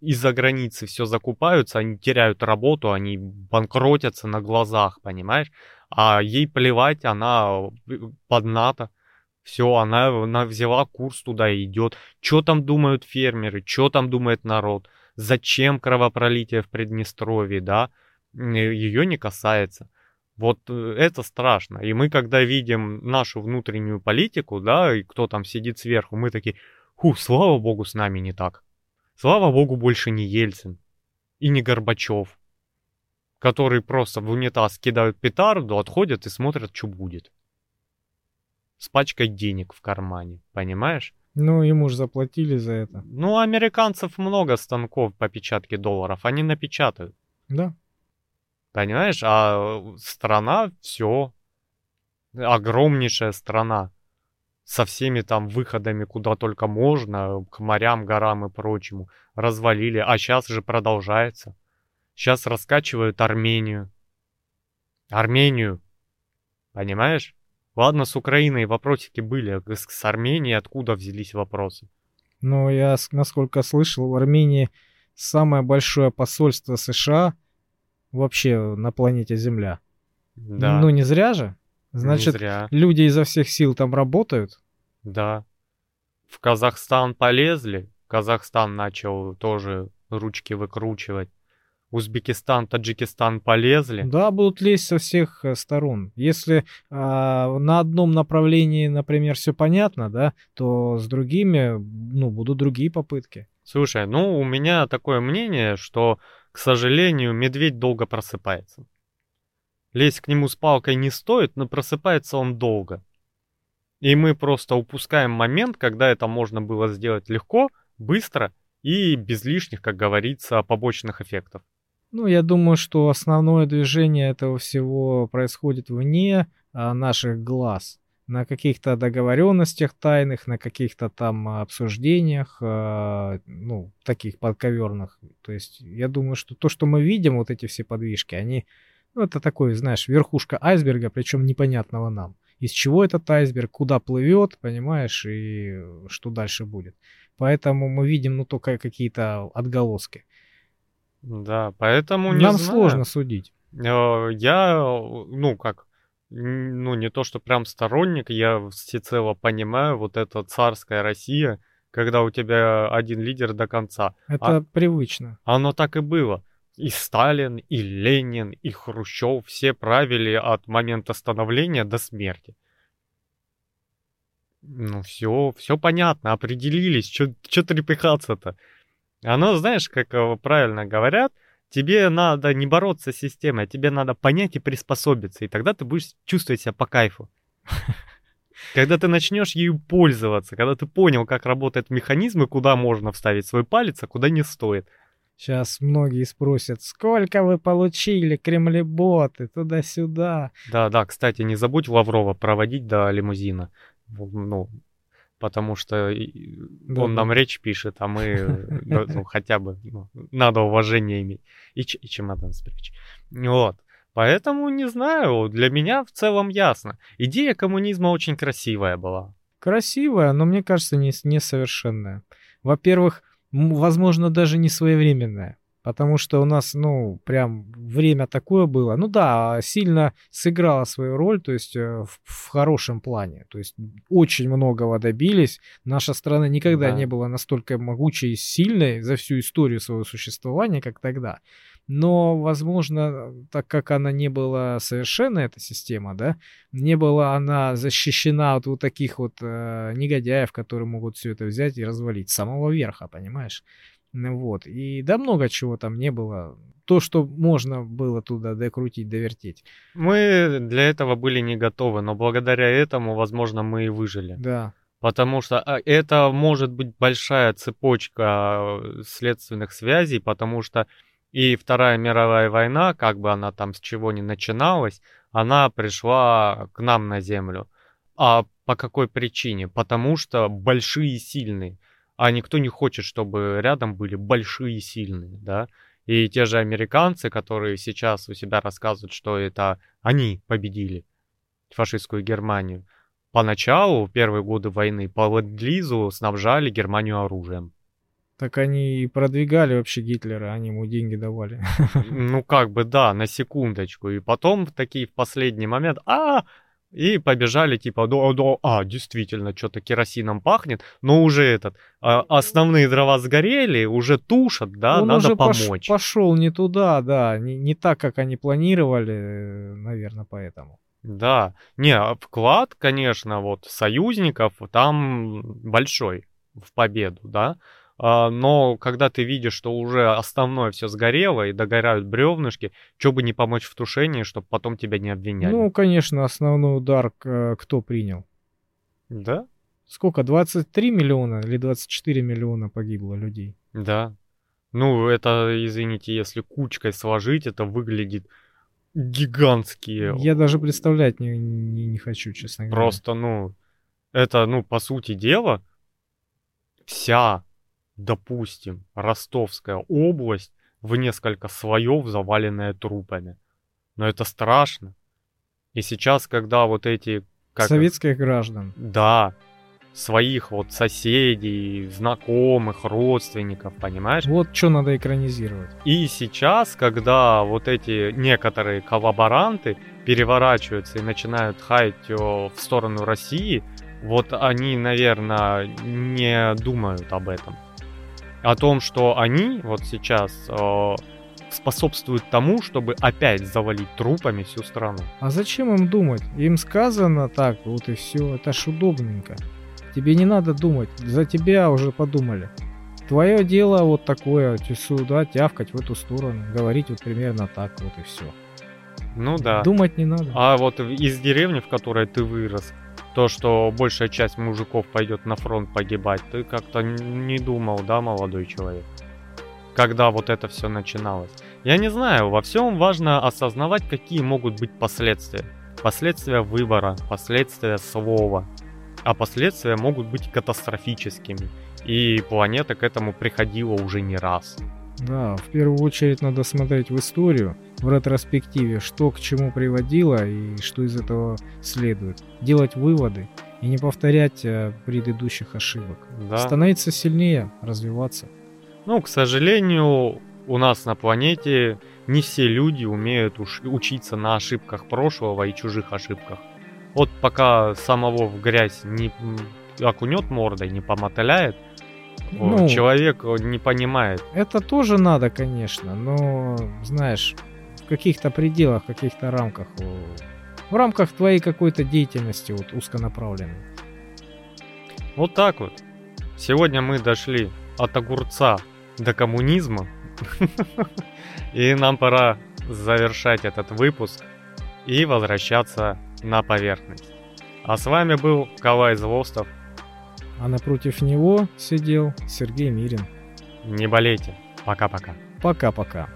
из-за границы все закупаются, они теряют работу, они банкротятся на глазах, понимаешь? А ей плевать, она э, под НАТО. Все, она, она взяла курс туда и идет. Что там думают фермеры, что там думает народ? Зачем кровопролитие в Приднестровье, да? Ее не касается. Вот э, это страшно. И мы, когда видим нашу внутреннюю политику, да, и кто там сидит сверху, мы такие, ху, слава богу, с нами не так. Слава богу, больше не Ельцин и не Горбачев, который просто в унитаз кидают петарду, отходят и смотрят, что будет. С пачкой денег в кармане, понимаешь? Ну, ему же заплатили за это. Ну, американцев много станков по печатке долларов, они напечатают. Да. Понимаешь? А страна все. Огромнейшая страна. Со всеми там выходами куда только можно, к морям, горам и прочему. Развалили. А сейчас же продолжается. Сейчас раскачивают Армению. Армению. Понимаешь? Ладно, с Украиной вопросики были. С Арменией откуда взялись вопросы? Ну, я, насколько слышал, в Армении самое большое посольство США — вообще на планете Земля. Да. Ну, не зря же. Значит, не зря. люди изо всех сил там работают. Да. В Казахстан полезли. Казахстан начал тоже ручки выкручивать. Узбекистан, Таджикистан полезли. Да, будут лезть со всех э, сторон. Если э, на одном направлении, например, все понятно, да, то с другими, ну, будут другие попытки. Слушай, ну, у меня такое мнение, что к сожалению, медведь долго просыпается. Лезть к нему с палкой не стоит, но просыпается он долго. И мы просто упускаем момент, когда это можно было сделать легко, быстро и без лишних, как говорится, побочных эффектов. Ну, я думаю, что основное движение этого всего происходит вне а, наших глаз на каких-то договоренностях тайных, на каких-то там обсуждениях, э, ну, таких подковерных. То есть я думаю, что то, что мы видим, вот эти все подвижки, они, ну, это такой, знаешь, верхушка айсберга, причем непонятного нам. Из чего этот айсберг, куда плывет, понимаешь, и что дальше будет. Поэтому мы видим, ну, только какие-то отголоски. Да, поэтому не Нам знаю. сложно судить. Э, я, ну, как ну, не то, что прям сторонник, я всецело понимаю вот это царская Россия, когда у тебя один лидер до конца. Это а, привычно. Оно так и было. И Сталин, и Ленин, и Хрущев все правили от момента становления до смерти. Ну, все, все понятно, определились, что трепыхаться-то. Оно, знаешь, как э, правильно говорят, Тебе надо не бороться с системой, а тебе надо понять и приспособиться, и тогда ты будешь чувствовать себя по кайфу. Когда ты начнешь ею пользоваться, когда ты понял, как работает механизм и куда можно вставить свой палец, а куда не стоит. Сейчас многие спросят, сколько вы получили, кремлеботы, туда-сюда. Да, да, кстати, не забудь Лаврова проводить до лимузина. Ну, потому что да, он да. нам речь пишет, а мы ну, ну, хотя бы ну, надо уважение иметь. И, и чемодан спрячь. Вот. Поэтому, не знаю, для меня в целом ясно. Идея коммунизма очень красивая была. Красивая, но мне кажется, не, несовершенная. Во-первых, возможно, даже не своевременная. Потому что у нас, ну, прям время такое было. Ну да, сильно сыграла свою роль, то есть э, в, в хорошем плане. То есть очень многого добились. Наша страна никогда да. не была настолько могучей и сильной за всю историю своего существования, как тогда. Но, возможно, так как она не была совершенна, эта система, да, не была она защищена от вот таких вот э, негодяев, которые могут все это взять и развалить с самого верха, понимаешь? Ну вот. И да много чего там не было. То, что можно было туда докрутить, довертеть. Мы для этого были не готовы, но благодаря этому, возможно, мы и выжили. Да. Потому что а, это может быть большая цепочка э, следственных связей, потому что и Вторая мировая война, как бы она там с чего ни начиналась, она пришла к нам на землю. А по какой причине? Потому что большие и сильные. А никто не хочет, чтобы рядом были большие и сильные, да? И те же американцы, которые сейчас у себя рассказывают, что это они победили фашистскую Германию, поначалу, в первые годы войны, по ленд снабжали Германию оружием. Так они и продвигали вообще Гитлера, они ему деньги давали. Ну, как бы, да, на секундочку. И потом такие в последний момент, а, и побежали типа, да, да, а, действительно, что-то керосином пахнет, но уже этот, а, основные дрова сгорели, уже тушат, да, Он надо уже пош- помочь. пошел не туда, да, не, не так, как они планировали, наверное, поэтому. Да, не, а вклад, конечно, вот союзников там большой в победу, да, но когда ты видишь, что уже основное все сгорело и догорают бревнышки, что бы не помочь в тушении, чтобы потом тебя не обвиняли. Ну, конечно, основной удар э, кто принял? да, Сколько? 23 миллиона или 24 миллиона погибло людей? да. Ну, это, извините, если кучкой сложить, это выглядит гигантские. Я даже представлять не, не, не хочу, честно говоря. Просто, ну, это, ну, по сути дела, вся, допустим, Ростовская область в несколько слоев заваленная трупами. Но это страшно. И сейчас, когда вот эти... как их, Советских граждан. Да, своих вот соседей, знакомых, родственников, понимаешь? Вот что надо экранизировать. И сейчас, когда вот эти некоторые коллаборанты переворачиваются и начинают хаять э, в сторону России, вот они, наверное, не думают об этом. О том, что они вот сейчас э, способствуют тому, чтобы опять завалить трупами всю страну. А зачем им думать? Им сказано так, вот и все. Это ж удобненько. Тебе не надо думать, за тебя уже подумали. Твое дело вот такое, сюда тявкать в эту сторону, говорить вот примерно так, вот и все. Ну да. Думать не надо. А вот из деревни, в которой ты вырос, то, что большая часть мужиков пойдет на фронт погибать, ты как-то не думал, да, молодой человек? Когда вот это все начиналось. Я не знаю, во всем важно осознавать, какие могут быть последствия. Последствия выбора, последствия слова. А последствия могут быть катастрофическими. И планета к этому приходила уже не раз. Да, в первую очередь надо смотреть в историю, в ретроспективе, что к чему приводило и что из этого следует. Делать выводы и не повторять э, предыдущих ошибок. Да. Становиться сильнее, развиваться. Ну, к сожалению, у нас на планете не все люди умеют уж учиться на ошибках прошлого и чужих ошибках. Вот пока самого в грязь не окунет мордой, не помотыляет, Ну. человек не понимает. Это тоже надо, конечно, но, знаешь, в каких-то пределах, в каких-то рамках. В рамках твоей какой-то деятельности вот узконаправленной. Вот так вот. Сегодня мы дошли от огурца до коммунизма. И нам пора завершать этот выпуск и возвращаться на поверхность. А с вами был Калай Злостов. А напротив него сидел Сергей Мирин. Не болейте. Пока-пока. Пока-пока.